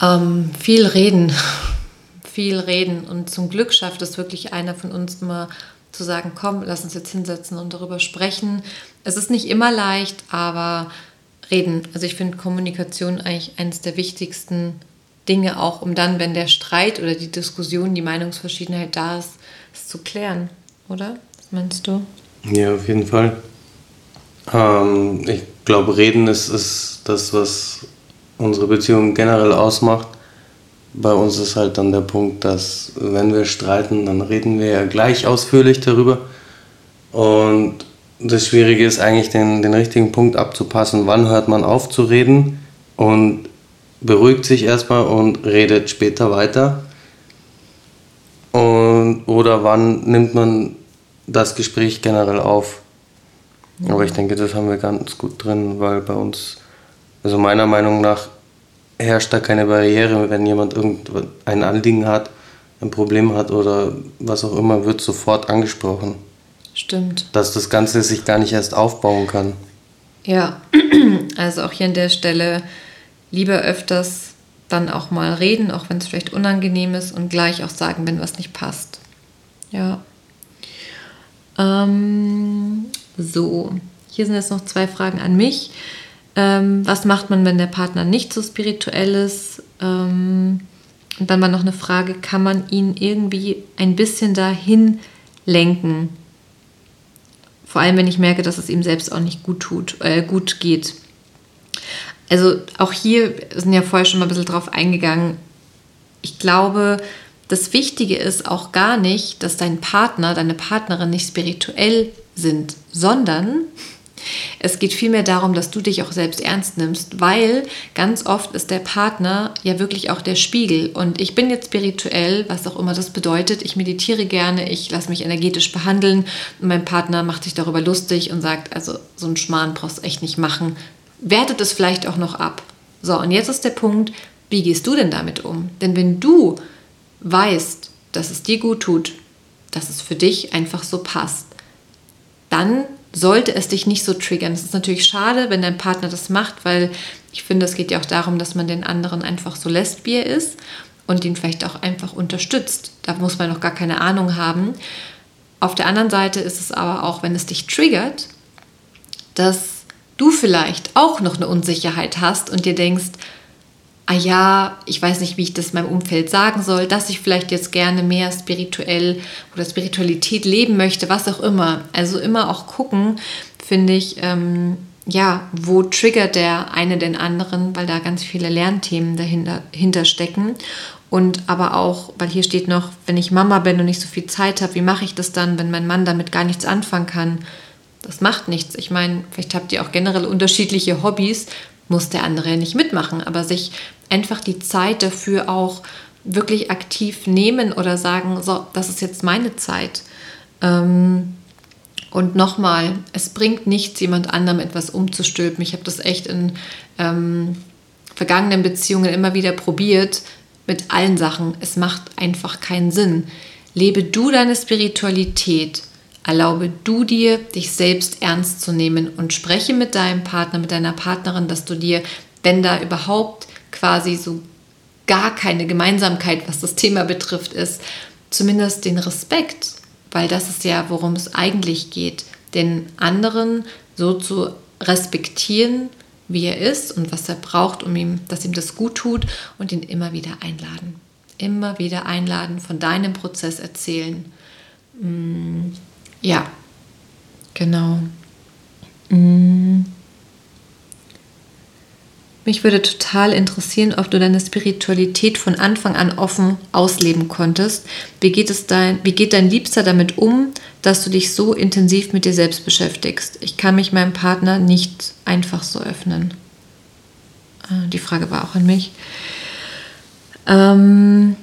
Ähm, viel reden, viel reden. Und zum Glück schafft es wirklich einer von uns immer zu sagen, komm, lass uns jetzt hinsetzen und darüber sprechen. Es ist nicht immer leicht, aber reden. Also ich finde Kommunikation eigentlich eines der wichtigsten Dinge, auch um dann, wenn der Streit oder die Diskussion, die Meinungsverschiedenheit da ist, es zu klären, oder? Was meinst du? Ja, auf jeden Fall. Ähm, ich glaube, reden ist, ist das, was unsere Beziehung generell ausmacht. Bei uns ist halt dann der Punkt, dass wenn wir streiten, dann reden wir ja gleich ausführlich darüber. Und das Schwierige ist eigentlich, den, den richtigen Punkt abzupassen. Wann hört man auf zu reden und beruhigt sich erstmal und redet später weiter? Und, oder wann nimmt man das Gespräch generell auf? Ja. Aber ich denke, das haben wir ganz gut drin, weil bei uns, also meiner Meinung nach, herrscht da keine Barriere. Wenn jemand irgendein Anliegen hat, ein Problem hat oder was auch immer, wird sofort angesprochen. Stimmt. Dass das Ganze sich gar nicht erst aufbauen kann. Ja, also auch hier an der Stelle lieber öfters dann auch mal reden, auch wenn es vielleicht unangenehm ist und gleich auch sagen, wenn was nicht passt. Ja. Ähm, so, hier sind jetzt noch zwei Fragen an mich. Ähm, was macht man, wenn der Partner nicht so spirituell ist? Ähm, und dann war noch eine Frage, kann man ihn irgendwie ein bisschen dahin lenken? Vor allem, wenn ich merke, dass es ihm selbst auch nicht gut tut, äh, gut geht. Also auch hier sind ja vorher schon mal ein bisschen drauf eingegangen. Ich glaube, das Wichtige ist auch gar nicht, dass dein Partner, deine Partnerin nicht spirituell sind, sondern es geht vielmehr darum, dass du dich auch selbst ernst nimmst, weil ganz oft ist der Partner ja wirklich auch der Spiegel. Und ich bin jetzt spirituell, was auch immer das bedeutet. Ich meditiere gerne, ich lasse mich energetisch behandeln. Und mein Partner macht sich darüber lustig und sagt, also so einen Schmarrn brauchst du echt nicht machen. Wertet es vielleicht auch noch ab. So, und jetzt ist der Punkt, wie gehst du denn damit um? Denn wenn du weißt, dass es dir gut tut, dass es für dich einfach so passt, dann sollte es dich nicht so triggern. Es ist natürlich schade, wenn dein Partner das macht, weil ich finde, es geht ja auch darum, dass man den anderen einfach so lässt, wie er ist und ihn vielleicht auch einfach unterstützt. Da muss man noch gar keine Ahnung haben. Auf der anderen Seite ist es aber auch, wenn es dich triggert, dass du vielleicht auch noch eine Unsicherheit hast und dir denkst, ah ja, ich weiß nicht, wie ich das meinem Umfeld sagen soll, dass ich vielleicht jetzt gerne mehr spirituell oder Spiritualität leben möchte, was auch immer. Also immer auch gucken, finde ich, ähm, ja, wo triggert der eine den anderen, weil da ganz viele Lernthemen dahinter, dahinter stecken. Und aber auch, weil hier steht noch, wenn ich Mama bin und nicht so viel Zeit habe, wie mache ich das dann, wenn mein Mann damit gar nichts anfangen kann? Das macht nichts. Ich meine, vielleicht habt ihr auch generell unterschiedliche Hobbys, muss der andere ja nicht mitmachen, aber sich einfach die Zeit dafür auch wirklich aktiv nehmen oder sagen, so, das ist jetzt meine Zeit. Ähm, und nochmal, es bringt nichts, jemand anderem etwas umzustülpen. Ich habe das echt in ähm, vergangenen Beziehungen immer wieder probiert mit allen Sachen. Es macht einfach keinen Sinn. Lebe du deine Spiritualität. Erlaube du dir, dich selbst ernst zu nehmen und spreche mit deinem Partner, mit deiner Partnerin, dass du dir, wenn da überhaupt quasi so gar keine Gemeinsamkeit, was das Thema betrifft, ist, zumindest den Respekt, weil das ist ja, worum es eigentlich geht, den anderen so zu respektieren, wie er ist und was er braucht, um ihm, dass ihm das gut tut und ihn immer wieder einladen. Immer wieder einladen, von deinem Prozess erzählen. Mm, ja, genau. Mm. Mich würde total interessieren, ob du deine Spiritualität von Anfang an offen ausleben konntest. Wie geht, es dein, wie geht dein Liebster damit um, dass du dich so intensiv mit dir selbst beschäftigst? Ich kann mich meinem Partner nicht einfach so öffnen. Ah, die Frage war auch an mich. Ähm,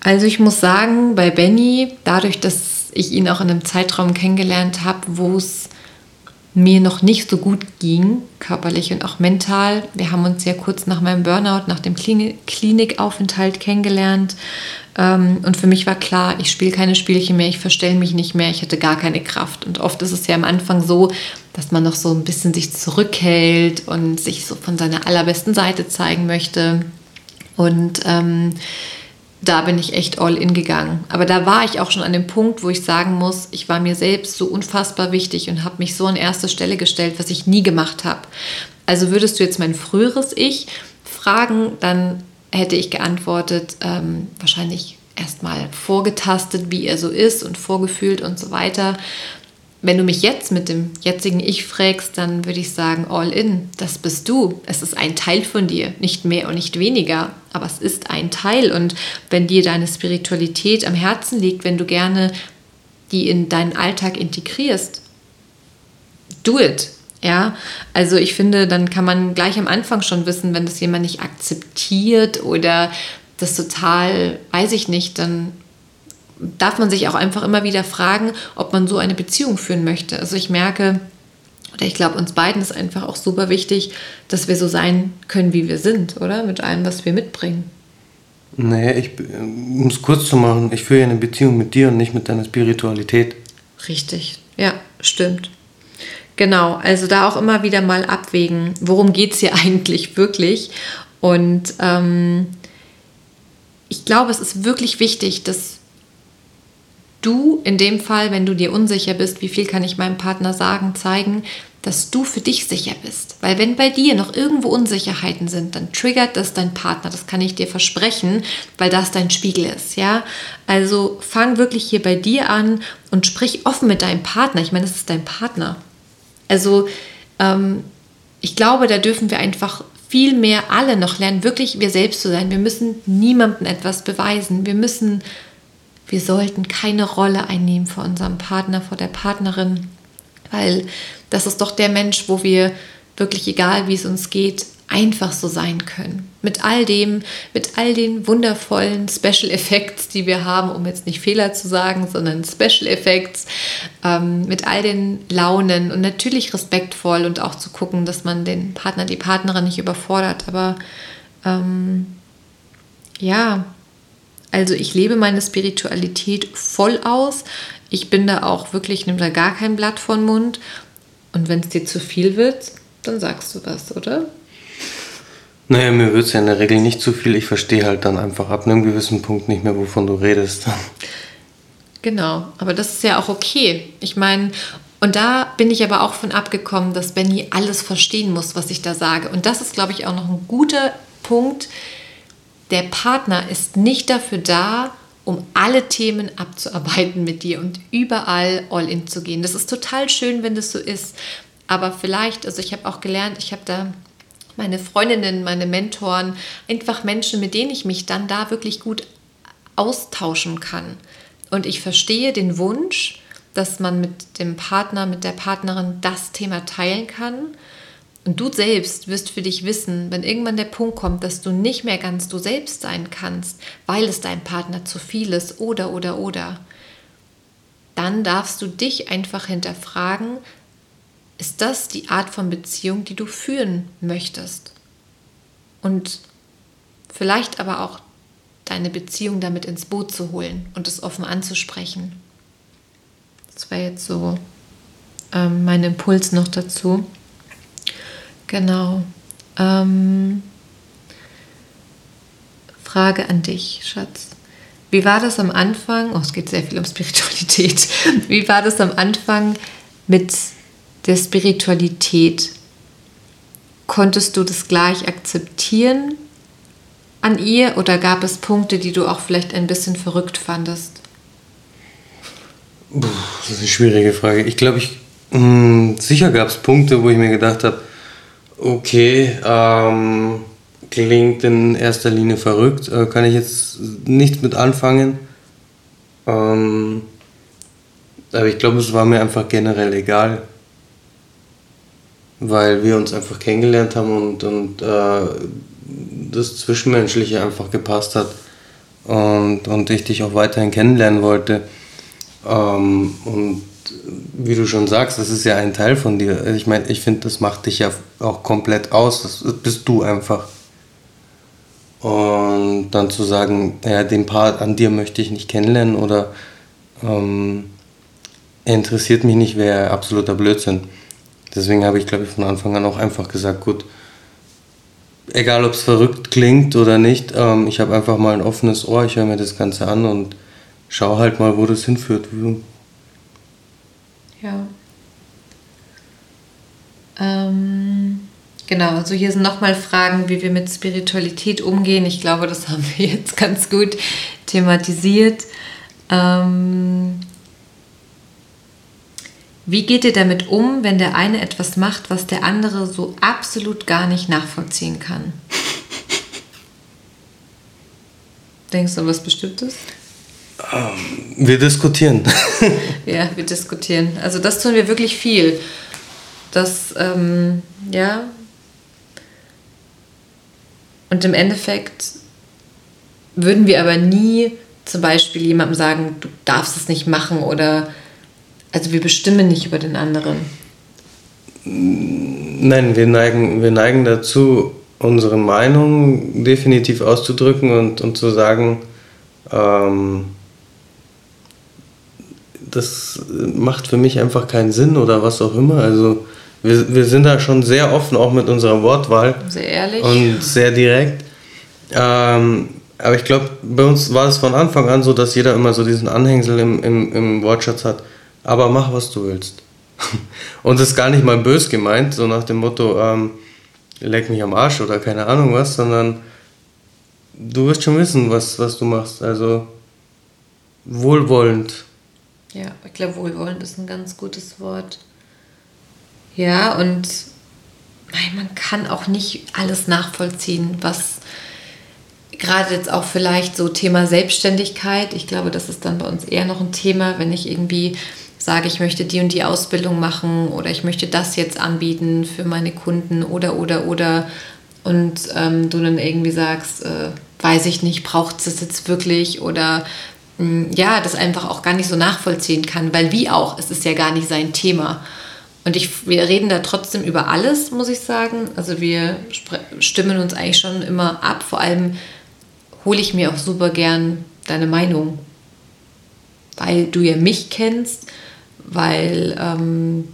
also ich muss sagen, bei Benny, dadurch, dass ich ihn auch in einem Zeitraum kennengelernt habe, wo es mir noch nicht so gut ging, körperlich und auch mental. Wir haben uns ja kurz nach meinem Burnout, nach dem Klinikaufenthalt kennengelernt. Ähm, und für mich war klar, ich spiele keine Spielchen mehr, ich verstelle mich nicht mehr, ich hatte gar keine Kraft. Und oft ist es ja am Anfang so, dass man noch so ein bisschen sich zurückhält und sich so von seiner allerbesten Seite zeigen möchte. Und ähm, da bin ich echt all in gegangen. Aber da war ich auch schon an dem Punkt, wo ich sagen muss, ich war mir selbst so unfassbar wichtig und habe mich so an erste Stelle gestellt, was ich nie gemacht habe. Also würdest du jetzt mein früheres Ich fragen, dann hätte ich geantwortet, ähm, wahrscheinlich erstmal vorgetastet, wie er so ist und vorgefühlt und so weiter. Wenn du mich jetzt mit dem jetzigen Ich fragst, dann würde ich sagen, all in, das bist du. Es ist ein Teil von dir, nicht mehr und nicht weniger, aber es ist ein Teil. Und wenn dir deine Spiritualität am Herzen liegt, wenn du gerne die in deinen Alltag integrierst, do it. Ja, also ich finde, dann kann man gleich am Anfang schon wissen, wenn das jemand nicht akzeptiert oder das total, weiß ich nicht, dann darf man sich auch einfach immer wieder fragen, ob man so eine Beziehung führen möchte. Also ich merke, oder ich glaube, uns beiden ist einfach auch super wichtig, dass wir so sein können, wie wir sind, oder? Mit allem, was wir mitbringen. Naja, ich, um es kurz zu machen, ich führe ja eine Beziehung mit dir und nicht mit deiner Spiritualität. Richtig, ja, stimmt. Genau, also da auch immer wieder mal abwägen, worum geht es hier eigentlich wirklich. Und ähm, ich glaube, es ist wirklich wichtig, dass du in dem Fall, wenn du dir unsicher bist, wie viel kann ich meinem Partner sagen, zeigen, dass du für dich sicher bist. Weil wenn bei dir noch irgendwo Unsicherheiten sind, dann triggert das dein Partner. Das kann ich dir versprechen, weil das dein Spiegel ist. Ja, also fang wirklich hier bei dir an und sprich offen mit deinem Partner. Ich meine, das ist dein Partner. Also ähm, ich glaube, da dürfen wir einfach viel mehr alle noch lernen, wirklich wir selbst zu sein. Wir müssen niemandem etwas beweisen. Wir müssen wir sollten keine Rolle einnehmen vor unserem Partner, vor der Partnerin, weil das ist doch der Mensch, wo wir wirklich, egal wie es uns geht, einfach so sein können. Mit all dem, mit all den wundervollen Special Effects, die wir haben, um jetzt nicht Fehler zu sagen, sondern Special Effects, ähm, mit all den Launen und natürlich respektvoll und auch zu gucken, dass man den Partner, die Partnerin nicht überfordert. Aber ähm, ja, also ich lebe meine Spiritualität voll aus. Ich bin da auch wirklich, nehme da gar kein Blatt von Mund. Und wenn es dir zu viel wird, dann sagst du was, oder? Naja, mir wird es ja in der Regel nicht zu viel. Ich verstehe halt dann einfach ab einem gewissen Punkt nicht mehr, wovon du redest. Genau, aber das ist ja auch okay. Ich meine, und da bin ich aber auch von abgekommen, dass Benny alles verstehen muss, was ich da sage. Und das ist, glaube ich, auch noch ein guter Punkt, der Partner ist nicht dafür da, um alle Themen abzuarbeiten mit dir und überall all in zu gehen. Das ist total schön, wenn das so ist. Aber vielleicht, also ich habe auch gelernt, ich habe da meine Freundinnen, meine Mentoren, einfach Menschen, mit denen ich mich dann da wirklich gut austauschen kann. Und ich verstehe den Wunsch, dass man mit dem Partner, mit der Partnerin das Thema teilen kann und du selbst wirst für dich wissen, wenn irgendwann der Punkt kommt, dass du nicht mehr ganz du selbst sein kannst, weil es deinem Partner zu viel ist oder oder oder, dann darfst du dich einfach hinterfragen, ist das die Art von Beziehung, die du führen möchtest? Und vielleicht aber auch deine Beziehung damit ins Boot zu holen und es offen anzusprechen. Das wäre jetzt so ähm, mein Impuls noch dazu. Genau. Ähm, Frage an dich, Schatz. Wie war das am Anfang? Oh, es geht sehr viel um Spiritualität. Wie war das am Anfang mit der Spiritualität? Konntest du das gleich akzeptieren an ihr oder gab es Punkte, die du auch vielleicht ein bisschen verrückt fandest? das ist eine schwierige Frage. Ich glaube, ich, mh, hm, sicher gab es Punkte, wo ich mir gedacht habe, Okay, ähm, klingt in erster Linie verrückt, äh, kann ich jetzt nichts mit anfangen. Ähm, aber ich glaube, es war mir einfach generell egal, weil wir uns einfach kennengelernt haben und, und äh, das Zwischenmenschliche einfach gepasst hat und, und ich dich auch weiterhin kennenlernen wollte. Ähm, und wie du schon sagst, das ist ja ein Teil von dir. Ich meine, ich finde, das macht dich ja auch komplett aus. Das bist du einfach. Und dann zu sagen, ja, den Part an dir möchte ich nicht kennenlernen oder ähm, er interessiert mich nicht, wäre absoluter Blödsinn. Deswegen habe ich, glaube ich, von Anfang an auch einfach gesagt, gut, egal ob es verrückt klingt oder nicht, ähm, ich habe einfach mal ein offenes Ohr, ich höre mir das Ganze an und schau halt mal, wo das hinführt. Ja. Ähm, genau, also hier sind nochmal Fragen, wie wir mit Spiritualität umgehen. Ich glaube, das haben wir jetzt ganz gut thematisiert. Ähm, wie geht ihr damit um, wenn der eine etwas macht, was der andere so absolut gar nicht nachvollziehen kann? Denkst du an was Bestimmtes? Ähm, wir diskutieren. ja, wir diskutieren. Also das tun wir wirklich viel. Das, ähm, ja. Und im Endeffekt würden wir aber nie zum Beispiel jemandem sagen, du darfst es nicht machen oder also wir bestimmen nicht über den anderen. Nein, wir neigen, wir neigen dazu, unsere Meinung definitiv auszudrücken und, und zu sagen, ähm, das macht für mich einfach keinen Sinn oder was auch immer. Also wir, wir sind da schon sehr offen, auch mit unserer Wortwahl. Sehr ehrlich. Und sehr direkt. Ähm, aber ich glaube, bei uns war es von Anfang an so, dass jeder immer so diesen Anhängsel im, im, im Wortschatz hat aber mach, was du willst. Und das ist gar nicht mal bös gemeint, so nach dem Motto, ähm, leck mich am Arsch oder keine Ahnung was, sondern du wirst schon wissen, was, was du machst. Also wohlwollend. Ja, ich glaube, wohlwollend ist ein ganz gutes Wort. Ja, und nein, man kann auch nicht alles nachvollziehen, was gerade jetzt auch vielleicht so Thema Selbstständigkeit. Ich glaube, das ist dann bei uns eher noch ein Thema, wenn ich irgendwie sage, ich möchte die und die Ausbildung machen oder ich möchte das jetzt anbieten für meine Kunden oder oder oder und ähm, du dann irgendwie sagst, äh, weiß ich nicht, braucht es das jetzt wirklich oder ja, das einfach auch gar nicht so nachvollziehen kann, weil wie auch, es ist ja gar nicht sein Thema. Und ich, wir reden da trotzdem über alles, muss ich sagen. Also wir stimmen uns eigentlich schon immer ab. Vor allem hole ich mir auch super gern deine Meinung, weil du ja mich kennst weil ähm,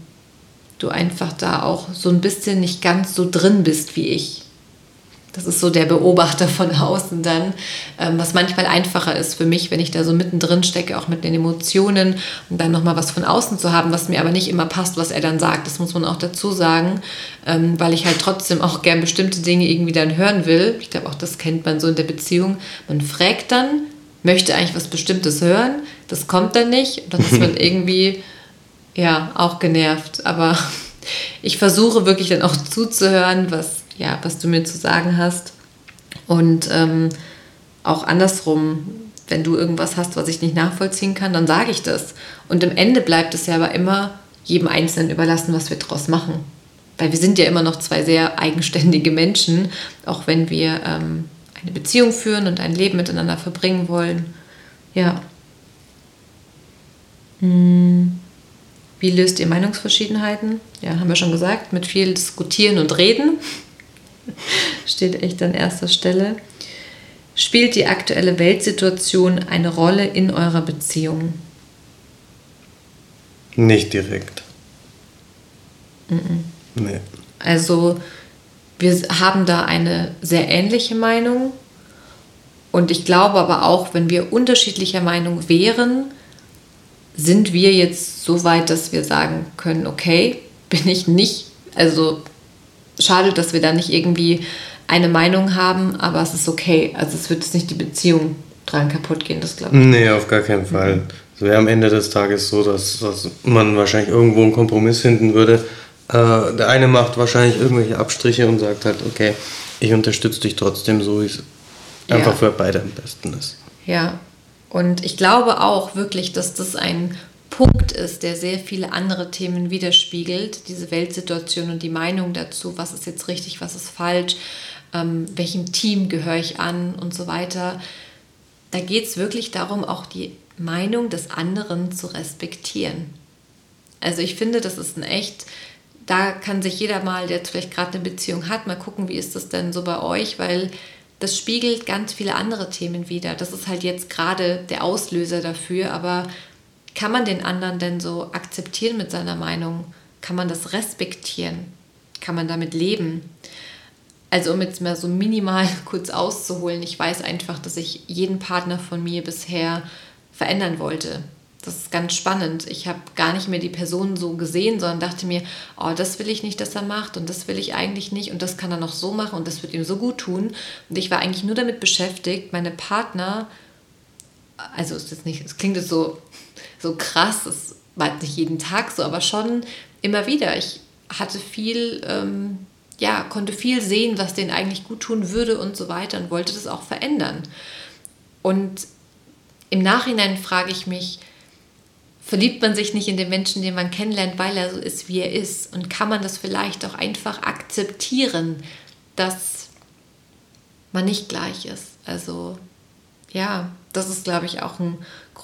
du einfach da auch so ein bisschen nicht ganz so drin bist wie ich. Das ist so der Beobachter von außen dann, ähm, was manchmal einfacher ist für mich, wenn ich da so mittendrin stecke, auch mit den Emotionen und dann nochmal was von außen zu haben, was mir aber nicht immer passt, was er dann sagt. Das muss man auch dazu sagen, ähm, weil ich halt trotzdem auch gern bestimmte Dinge irgendwie dann hören will. Ich glaube, auch das kennt man so in der Beziehung. Man fragt dann, möchte eigentlich was Bestimmtes hören, das kommt dann nicht, dann ist man irgendwie ja, auch genervt. Aber ich versuche wirklich dann auch zuzuhören, was, ja, was du mir zu sagen hast. Und ähm, auch andersrum, wenn du irgendwas hast, was ich nicht nachvollziehen kann, dann sage ich das. Und im Ende bleibt es ja aber immer jedem Einzelnen überlassen, was wir daraus machen. Weil wir sind ja immer noch zwei sehr eigenständige Menschen, auch wenn wir ähm, eine Beziehung führen und ein Leben miteinander verbringen wollen. Ja. Hm. Wie löst ihr Meinungsverschiedenheiten? Ja, haben wir schon gesagt, mit viel Diskutieren und Reden. Steht echt an erster Stelle. Spielt die aktuelle Weltsituation eine Rolle in eurer Beziehung? Nicht direkt. Mhm. Nee. Also, wir haben da eine sehr ähnliche Meinung. Und ich glaube aber auch, wenn wir unterschiedlicher Meinung wären, sind wir jetzt so weit, dass wir sagen können, okay, bin ich nicht, also schade, dass wir da nicht irgendwie eine Meinung haben, aber es ist okay. Also es wird jetzt nicht die Beziehung dran kaputt gehen, das glaube ich. Nee, auf gar keinen Fall. Es wäre am Ende des Tages so, dass, dass man wahrscheinlich irgendwo einen Kompromiss finden würde, Äh, der eine macht wahrscheinlich irgendwelche Abstriche und sagt halt, okay, ich unterstütze dich trotzdem so, wie es einfach für beide am besten ist. Ja, und ich glaube auch wirklich, dass das ein Punkt ist, der sehr viele andere Themen widerspiegelt, diese Weltsituation und die Meinung dazu, was ist jetzt richtig, was ist falsch, ähm, welchem Team gehöre ich an und so weiter. Da geht es wirklich darum, auch die Meinung des anderen zu respektieren. Also ich finde, das ist ein echt, da kann sich jeder mal, der jetzt vielleicht gerade eine Beziehung hat, mal gucken, wie ist das denn so bei euch, weil das spiegelt ganz viele andere Themen wieder. Das ist halt jetzt gerade der Auslöser dafür, aber kann man den anderen denn so akzeptieren mit seiner Meinung? Kann man das respektieren? Kann man damit leben? Also um jetzt mal so minimal kurz auszuholen, ich weiß einfach, dass ich jeden Partner von mir bisher verändern wollte. Das ist ganz spannend. Ich habe gar nicht mehr die Person so gesehen, sondern dachte mir, oh, das will ich nicht, dass er macht und das will ich eigentlich nicht und das kann er noch so machen und das wird ihm so gut tun. Und ich war eigentlich nur damit beschäftigt, meine Partner, also ist nicht, es klingt jetzt so, so krass, es war nicht jeden Tag so, aber schon immer wieder. Ich hatte viel, ähm, ja, konnte viel sehen, was denen eigentlich gut tun würde und so weiter und wollte das auch verändern. Und im Nachhinein frage ich mich, verliebt man sich nicht in den Menschen, den man kennenlernt, weil er so ist, wie er ist? Und kann man das vielleicht auch einfach akzeptieren, dass man nicht gleich ist? Also ja, das ist, glaube ich, auch ein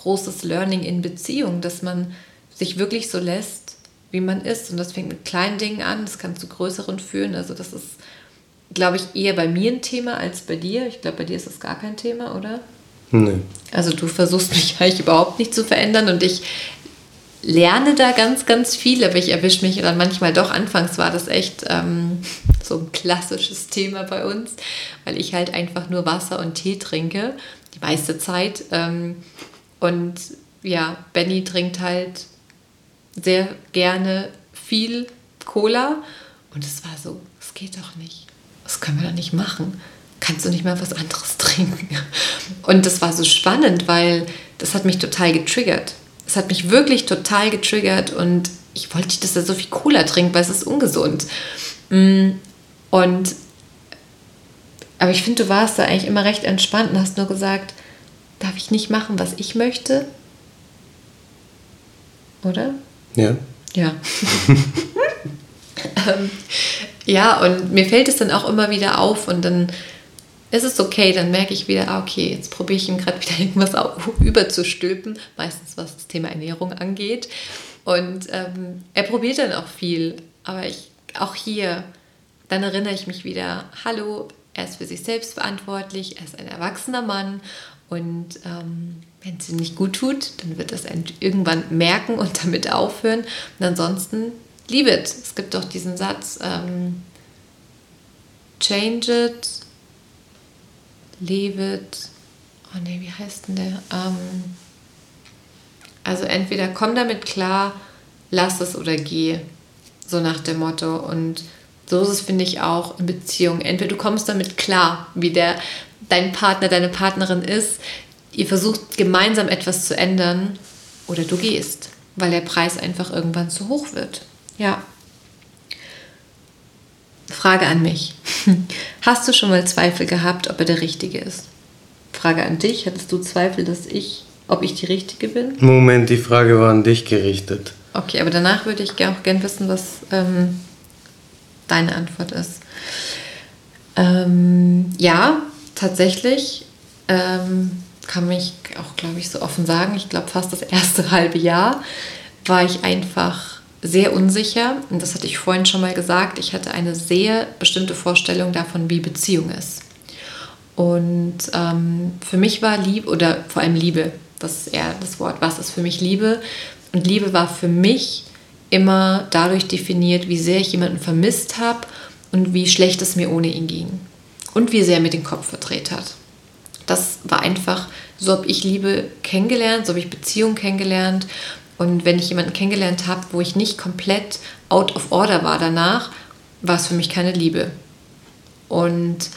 großes Learning in Beziehung, dass man sich wirklich so lässt, wie man ist. Und das fängt mit kleinen Dingen an, das kann zu größeren führen. Also das ist, glaube ich, eher bei mir ein Thema als bei dir. Ich glaube, bei dir ist das gar kein Thema, oder? Nee. Also du versuchst mich eigentlich überhaupt nicht zu verändern und ich lerne da ganz, ganz viel, aber ich erwische mich dann manchmal doch. Anfangs war das echt ähm, so ein klassisches Thema bei uns, weil ich halt einfach nur Wasser und Tee trinke, die meiste Zeit. Ähm, und ja, Benny trinkt halt sehr gerne viel Cola und es war so, es geht doch nicht. Das können wir doch nicht machen kannst du nicht mal was anderes trinken? Und das war so spannend, weil das hat mich total getriggert. Es hat mich wirklich total getriggert und ich wollte nicht, dass er so viel Cola trinkt, weil es ist ungesund. Mm, und aber ich finde, du warst da eigentlich immer recht entspannt und hast nur gesagt, darf ich nicht machen, was ich möchte? Oder? Ja. Ja. ähm, ja, und mir fällt es dann auch immer wieder auf und dann es ist okay, dann merke ich wieder, ah, okay, jetzt probiere ich ihm gerade wieder irgendwas überzustülpen, meistens was das Thema Ernährung angeht. Und ähm, er probiert dann auch viel, aber ich, auch hier, dann erinnere ich mich wieder, hallo, er ist für sich selbst verantwortlich, er ist ein erwachsener Mann und ähm, wenn es ihm nicht gut tut, dann wird es irgendwann merken und damit aufhören. Und ansonsten, leave it. Es gibt doch diesen Satz, ähm, change it, Levitt, oh nee, wie heißt denn der? Ähm, also entweder komm damit klar, lass es oder geh, so nach dem Motto. Und so ist es, finde ich, auch in Beziehungen. Entweder du kommst damit klar, wie der dein Partner, deine Partnerin ist, ihr versucht gemeinsam etwas zu ändern oder du gehst, weil der Preis einfach irgendwann zu hoch wird. Ja. Frage an mich. Hast du schon mal Zweifel gehabt, ob er der Richtige ist? Frage an dich. Hattest du Zweifel, dass ich, ob ich die Richtige bin? Moment, die Frage war an dich gerichtet. Okay, aber danach würde ich auch gerne wissen, was ähm, deine Antwort ist. Ähm, ja, tatsächlich ähm, kann mich auch, glaube ich, so offen sagen. Ich glaube, fast das erste halbe Jahr war ich einfach sehr unsicher. Und das hatte ich vorhin schon mal gesagt. Ich hatte eine sehr bestimmte Vorstellung davon, wie Beziehung ist. Und ähm, für mich war Liebe, oder vor allem Liebe, das ist eher das Wort, was ist für mich Liebe? Und Liebe war für mich immer dadurch definiert, wie sehr ich jemanden vermisst habe und wie schlecht es mir ohne ihn ging. Und wie sehr er mir den Kopf verdreht hat. Das war einfach, so habe ich Liebe kennengelernt, so habe ich Beziehung kennengelernt. Und wenn ich jemanden kennengelernt habe, wo ich nicht komplett out of order war danach, war es für mich keine Liebe. Und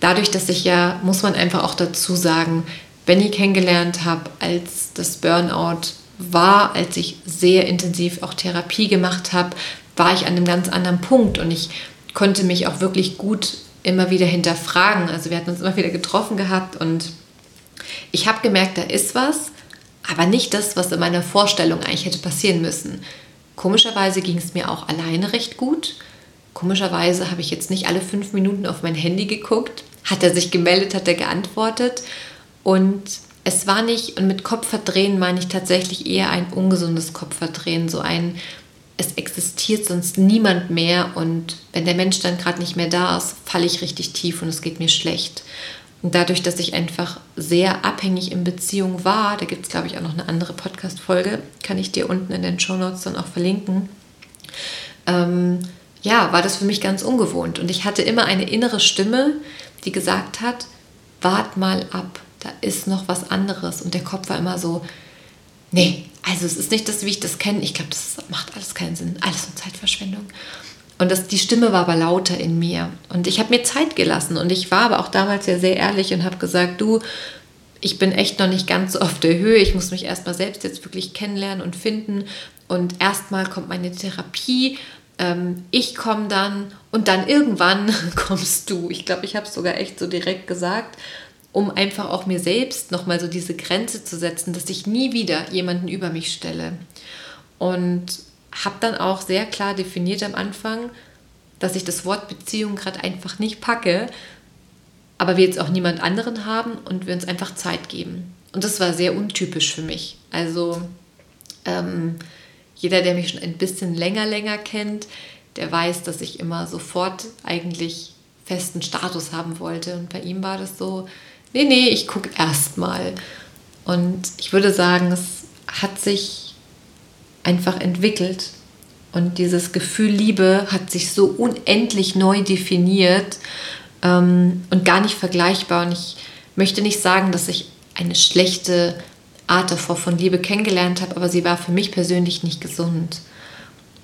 dadurch, dass ich ja, muss man einfach auch dazu sagen, Benny kennengelernt habe, als das Burnout war, als ich sehr intensiv auch Therapie gemacht habe, war ich an einem ganz anderen Punkt und ich konnte mich auch wirklich gut immer wieder hinterfragen. Also wir hatten uns immer wieder getroffen gehabt und ich habe gemerkt, da ist was, aber nicht das, was in meiner Vorstellung eigentlich hätte passieren müssen. Komischerweise ging es mir auch alleine recht gut. Komischerweise habe ich jetzt nicht alle fünf Minuten auf mein Handy geguckt. Hat er sich gemeldet, hat er geantwortet. Und es war nicht, und mit Kopfverdrehen meine ich tatsächlich eher ein ungesundes Kopfverdrehen, so ein, es existiert sonst niemand mehr und wenn der Mensch dann gerade nicht mehr da ist, falle ich richtig tief und es geht mir schlecht. Und dadurch, dass ich einfach sehr abhängig in Beziehung war, da gibt es, glaube ich, auch noch eine andere Podcast-Folge, kann ich dir unten in den Show Notes dann auch verlinken, ähm, ja, war das für mich ganz ungewohnt. Und ich hatte immer eine innere Stimme, die gesagt hat, wart mal ab, da ist noch was anderes. Und der Kopf war immer so, nee, also es ist nicht das, wie ich das kenne. Ich glaube, das macht alles keinen Sinn. Alles nur Zeitverschwendung. Und das, die Stimme war aber lauter in mir. Und ich habe mir Zeit gelassen. Und ich war aber auch damals ja sehr ehrlich und habe gesagt, du, ich bin echt noch nicht ganz so auf der Höhe. Ich muss mich erstmal selbst jetzt wirklich kennenlernen und finden. Und erstmal kommt meine Therapie. Ähm, ich komme dann und dann irgendwann kommst du. Ich glaube, ich habe es sogar echt so direkt gesagt um einfach auch mir selbst nochmal so diese Grenze zu setzen, dass ich nie wieder jemanden über mich stelle. Und habe dann auch sehr klar definiert am Anfang, dass ich das Wort Beziehung gerade einfach nicht packe, aber wir jetzt auch niemand anderen haben und wir uns einfach Zeit geben. Und das war sehr untypisch für mich. Also ähm, jeder, der mich schon ein bisschen länger, länger kennt, der weiß, dass ich immer sofort eigentlich festen Status haben wollte. Und bei ihm war das so, nee, nee, ich gucke erst mal. Und ich würde sagen, es hat sich einfach entwickelt. Und dieses Gefühl Liebe hat sich so unendlich neu definiert ähm, und gar nicht vergleichbar. Und ich möchte nicht sagen, dass ich eine schlechte Art davor von Liebe kennengelernt habe, aber sie war für mich persönlich nicht gesund.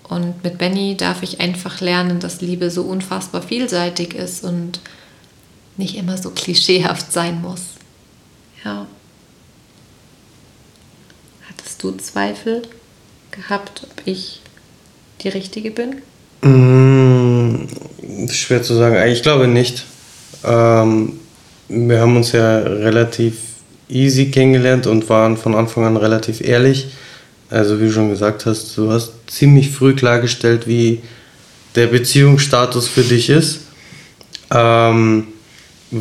Und mit Benny darf ich einfach lernen, dass Liebe so unfassbar vielseitig ist und nicht immer so klischeehaft sein muss. Ja. Hattest du Zweifel gehabt, ob ich die Richtige bin? Mmh, schwer zu sagen. Ich glaube nicht. Ähm, wir haben uns ja relativ easy kennengelernt und waren von Anfang an relativ ehrlich. Also wie du schon gesagt hast, du hast ziemlich früh klargestellt, wie der Beziehungsstatus für dich ist. Ähm,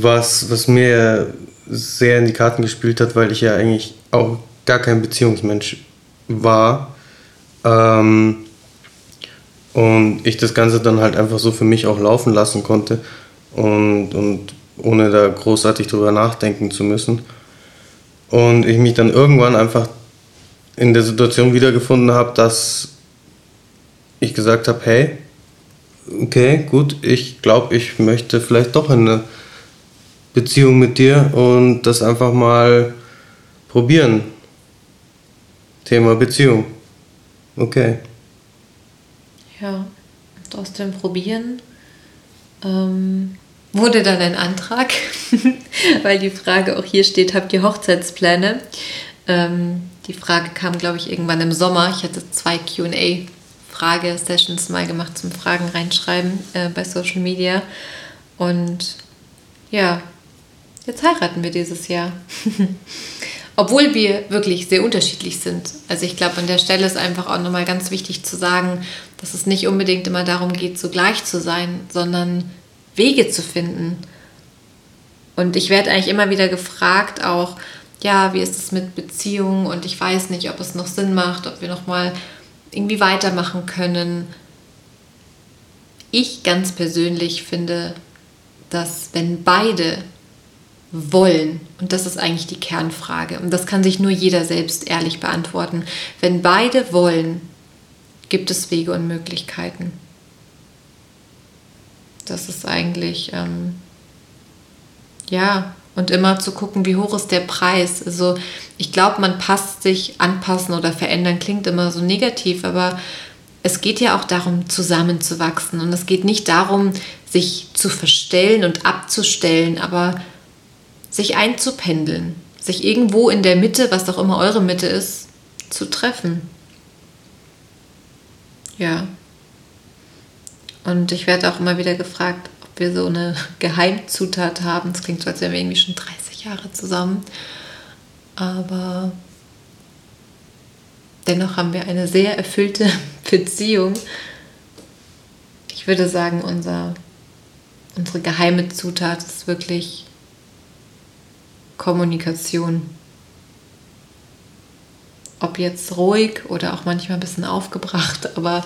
was, was mir sehr in die Karten gespielt hat, weil ich ja eigentlich auch gar kein Beziehungsmensch war. Ähm, und ich das Ganze dann halt einfach so für mich auch laufen lassen konnte und, und ohne da großartig drüber nachdenken zu müssen. Und ich mich dann irgendwann einfach in der Situation wiedergefunden habe, dass ich gesagt habe, hey, okay, gut, ich glaube, ich möchte vielleicht doch in eine Beziehung mit dir und das einfach mal probieren. Thema Beziehung. Okay. Ja, und aus dem Probieren ähm, wurde dann ein Antrag, weil die Frage auch hier steht, habt ihr Hochzeitspläne? Ähm, die Frage kam, glaube ich, irgendwann im Sommer. Ich hatte zwei QA-Frage-Sessions mal gemacht zum Fragen reinschreiben äh, bei Social Media. Und ja, Jetzt heiraten wir dieses Jahr. Obwohl wir wirklich sehr unterschiedlich sind. Also ich glaube, an der Stelle ist einfach auch nochmal ganz wichtig zu sagen, dass es nicht unbedingt immer darum geht, so gleich zu sein, sondern Wege zu finden. Und ich werde eigentlich immer wieder gefragt, auch, ja, wie ist es mit Beziehungen? Und ich weiß nicht, ob es noch Sinn macht, ob wir nochmal irgendwie weitermachen können. Ich ganz persönlich finde, dass wenn beide wollen? Und das ist eigentlich die Kernfrage. Und das kann sich nur jeder selbst ehrlich beantworten. Wenn beide wollen, gibt es Wege und Möglichkeiten. Das ist eigentlich, ähm, ja, und immer zu gucken, wie hoch ist der Preis. Also ich glaube, man passt sich, anpassen oder verändern klingt immer so negativ, aber es geht ja auch darum, zusammenzuwachsen. Und es geht nicht darum, sich zu verstellen und abzustellen, aber sich einzupendeln, sich irgendwo in der Mitte, was auch immer eure Mitte ist, zu treffen. Ja. Und ich werde auch immer wieder gefragt, ob wir so eine Geheimzutat haben. Das klingt so, als wären wir irgendwie schon 30 Jahre zusammen. Aber dennoch haben wir eine sehr erfüllte Beziehung. Ich würde sagen, unser, unsere geheime Zutat ist wirklich Kommunikation. Ob jetzt ruhig oder auch manchmal ein bisschen aufgebracht, aber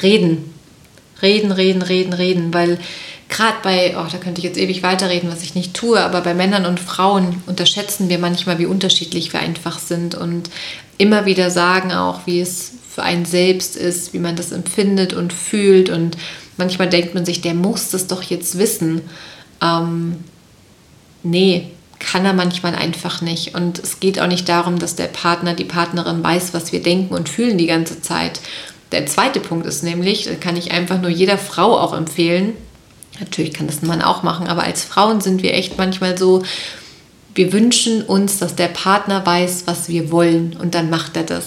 reden. Reden, reden, reden, reden, weil gerade bei, oh, da könnte ich jetzt ewig weiterreden, was ich nicht tue, aber bei Männern und Frauen unterschätzen wir manchmal, wie unterschiedlich wir einfach sind und immer wieder sagen auch, wie es für einen selbst ist, wie man das empfindet und fühlt und manchmal denkt man sich, der muss das doch jetzt wissen. Ähm, nee, kann er manchmal einfach nicht. Und es geht auch nicht darum, dass der Partner, die Partnerin weiß, was wir denken und fühlen die ganze Zeit. Der zweite Punkt ist nämlich, da kann ich einfach nur jeder Frau auch empfehlen, natürlich kann das ein Mann auch machen, aber als Frauen sind wir echt manchmal so, wir wünschen uns, dass der Partner weiß, was wir wollen und dann macht er das,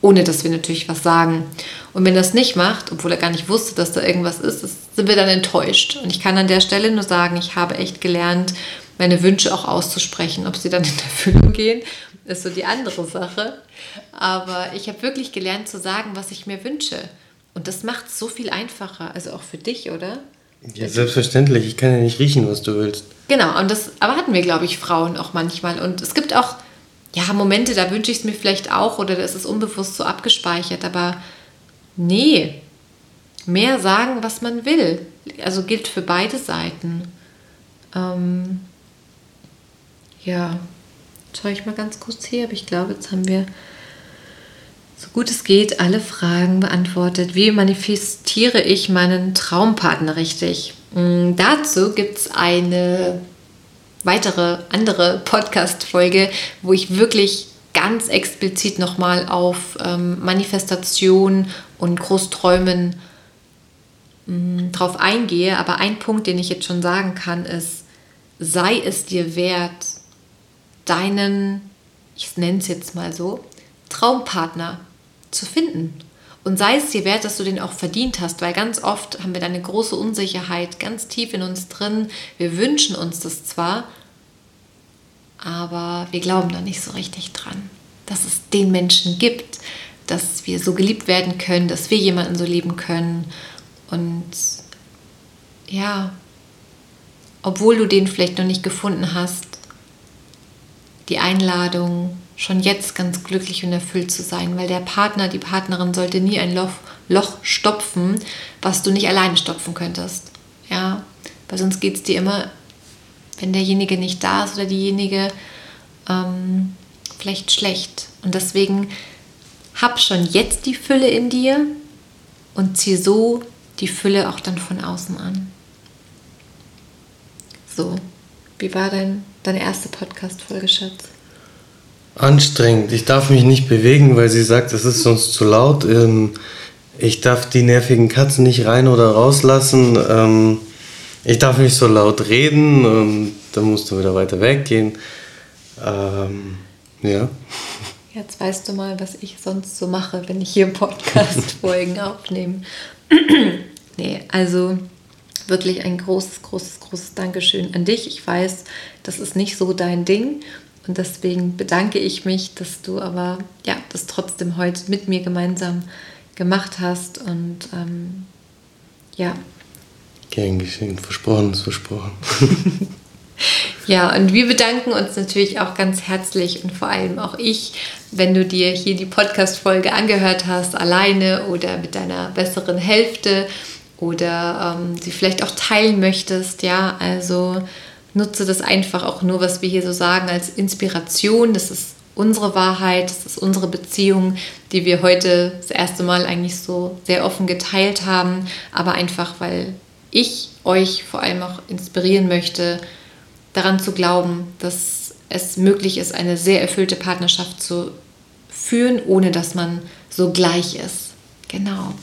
ohne dass wir natürlich was sagen. Und wenn er das nicht macht, obwohl er gar nicht wusste, dass da irgendwas ist, sind wir dann enttäuscht. Und ich kann an der Stelle nur sagen, ich habe echt gelernt, meine Wünsche auch auszusprechen. Ob sie dann in Erfüllung gehen, ist so die andere Sache. Aber ich habe wirklich gelernt zu sagen, was ich mir wünsche. Und das macht es so viel einfacher. Also auch für dich, oder? Ja, selbstverständlich. Ich kann ja nicht riechen, was du willst. Genau, und das erwarten wir, glaube ich, Frauen auch manchmal. Und es gibt auch ja, Momente, da wünsche ich es mir vielleicht auch oder da ist es unbewusst so abgespeichert. Aber nee, mehr sagen, was man will. Also gilt für beide Seiten. Ähm, ja, schaue ich mal ganz kurz hier, aber ich glaube, jetzt haben wir so gut es geht alle Fragen beantwortet. Wie manifestiere ich meinen Traumpartner richtig? Mm, dazu gibt es eine weitere andere Podcast-Folge, wo ich wirklich ganz explizit nochmal auf ähm, Manifestation und Großträumen mm, drauf eingehe. Aber ein Punkt, den ich jetzt schon sagen kann, ist, sei es dir wert, deinen, ich nenne es jetzt mal so, Traumpartner zu finden. Und sei es dir wert, dass du den auch verdient hast, weil ganz oft haben wir da eine große Unsicherheit ganz tief in uns drin. Wir wünschen uns das zwar, aber wir glauben da nicht so richtig dran, dass es den Menschen gibt, dass wir so geliebt werden können, dass wir jemanden so lieben können. Und ja, obwohl du den vielleicht noch nicht gefunden hast, die Einladung, schon jetzt ganz glücklich und erfüllt zu sein, weil der Partner, die Partnerin sollte nie ein Loch, Loch stopfen, was du nicht alleine stopfen könntest. Ja, weil sonst geht es dir immer, wenn derjenige nicht da ist oder diejenige, ähm, vielleicht schlecht. Und deswegen hab schon jetzt die Fülle in dir und zieh so die Fülle auch dann von außen an. So, wie war dein, deine erste Podcast-Folge, Schatz? Anstrengend. Ich darf mich nicht bewegen, weil sie sagt, es ist sonst zu laut. Ähm, ich darf die nervigen Katzen nicht rein oder rauslassen. Ähm, ich darf nicht so laut reden. Und dann musst du wieder weiter weggehen. Ähm, ja. Jetzt weißt du mal, was ich sonst so mache, wenn ich hier Podcast-Folgen aufnehme. nee, also wirklich ein großes, großes, großes Dankeschön an dich. Ich weiß, das ist nicht so dein Ding und deswegen bedanke ich mich, dass du aber ja, das trotzdem heute mit mir gemeinsam gemacht hast und ähm, ja. Gern geschehen, versprochen ist versprochen. ja, und wir bedanken uns natürlich auch ganz herzlich und vor allem auch ich, wenn du dir hier die Podcast-Folge angehört hast, alleine oder mit deiner besseren Hälfte oder ähm, sie vielleicht auch teilen möchtest. Ja, also nutze das einfach auch nur, was wir hier so sagen, als Inspiration. Das ist unsere Wahrheit, das ist unsere Beziehung, die wir heute das erste Mal eigentlich so sehr offen geteilt haben, aber einfach, weil ich euch vor allem auch inspirieren möchte, daran zu glauben, dass es möglich ist, eine sehr erfüllte Partnerschaft zu führen, ohne dass man so gleich ist. Genau.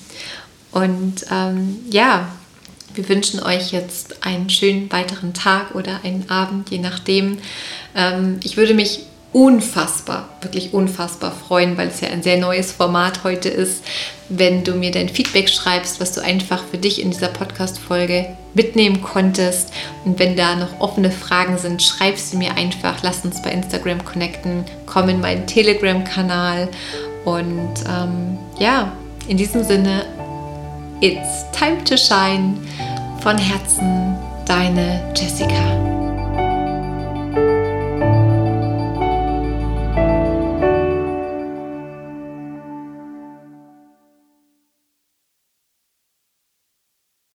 Und ähm, ja, wir wünschen euch jetzt einen schönen weiteren Tag oder einen Abend, je nachdem. Ähm, ich würde mich unfassbar, wirklich unfassbar freuen, weil es ja ein sehr neues Format heute ist, wenn du mir dein Feedback schreibst, was du einfach für dich in dieser Podcast-Folge mitnehmen konntest. Und wenn da noch offene Fragen sind, schreib sie mir einfach. Lass uns bei Instagram connecten. Komm in meinen Telegram-Kanal. Und ähm, ja, in diesem Sinne, it's time to shine. Von Herzen, deine Jessica.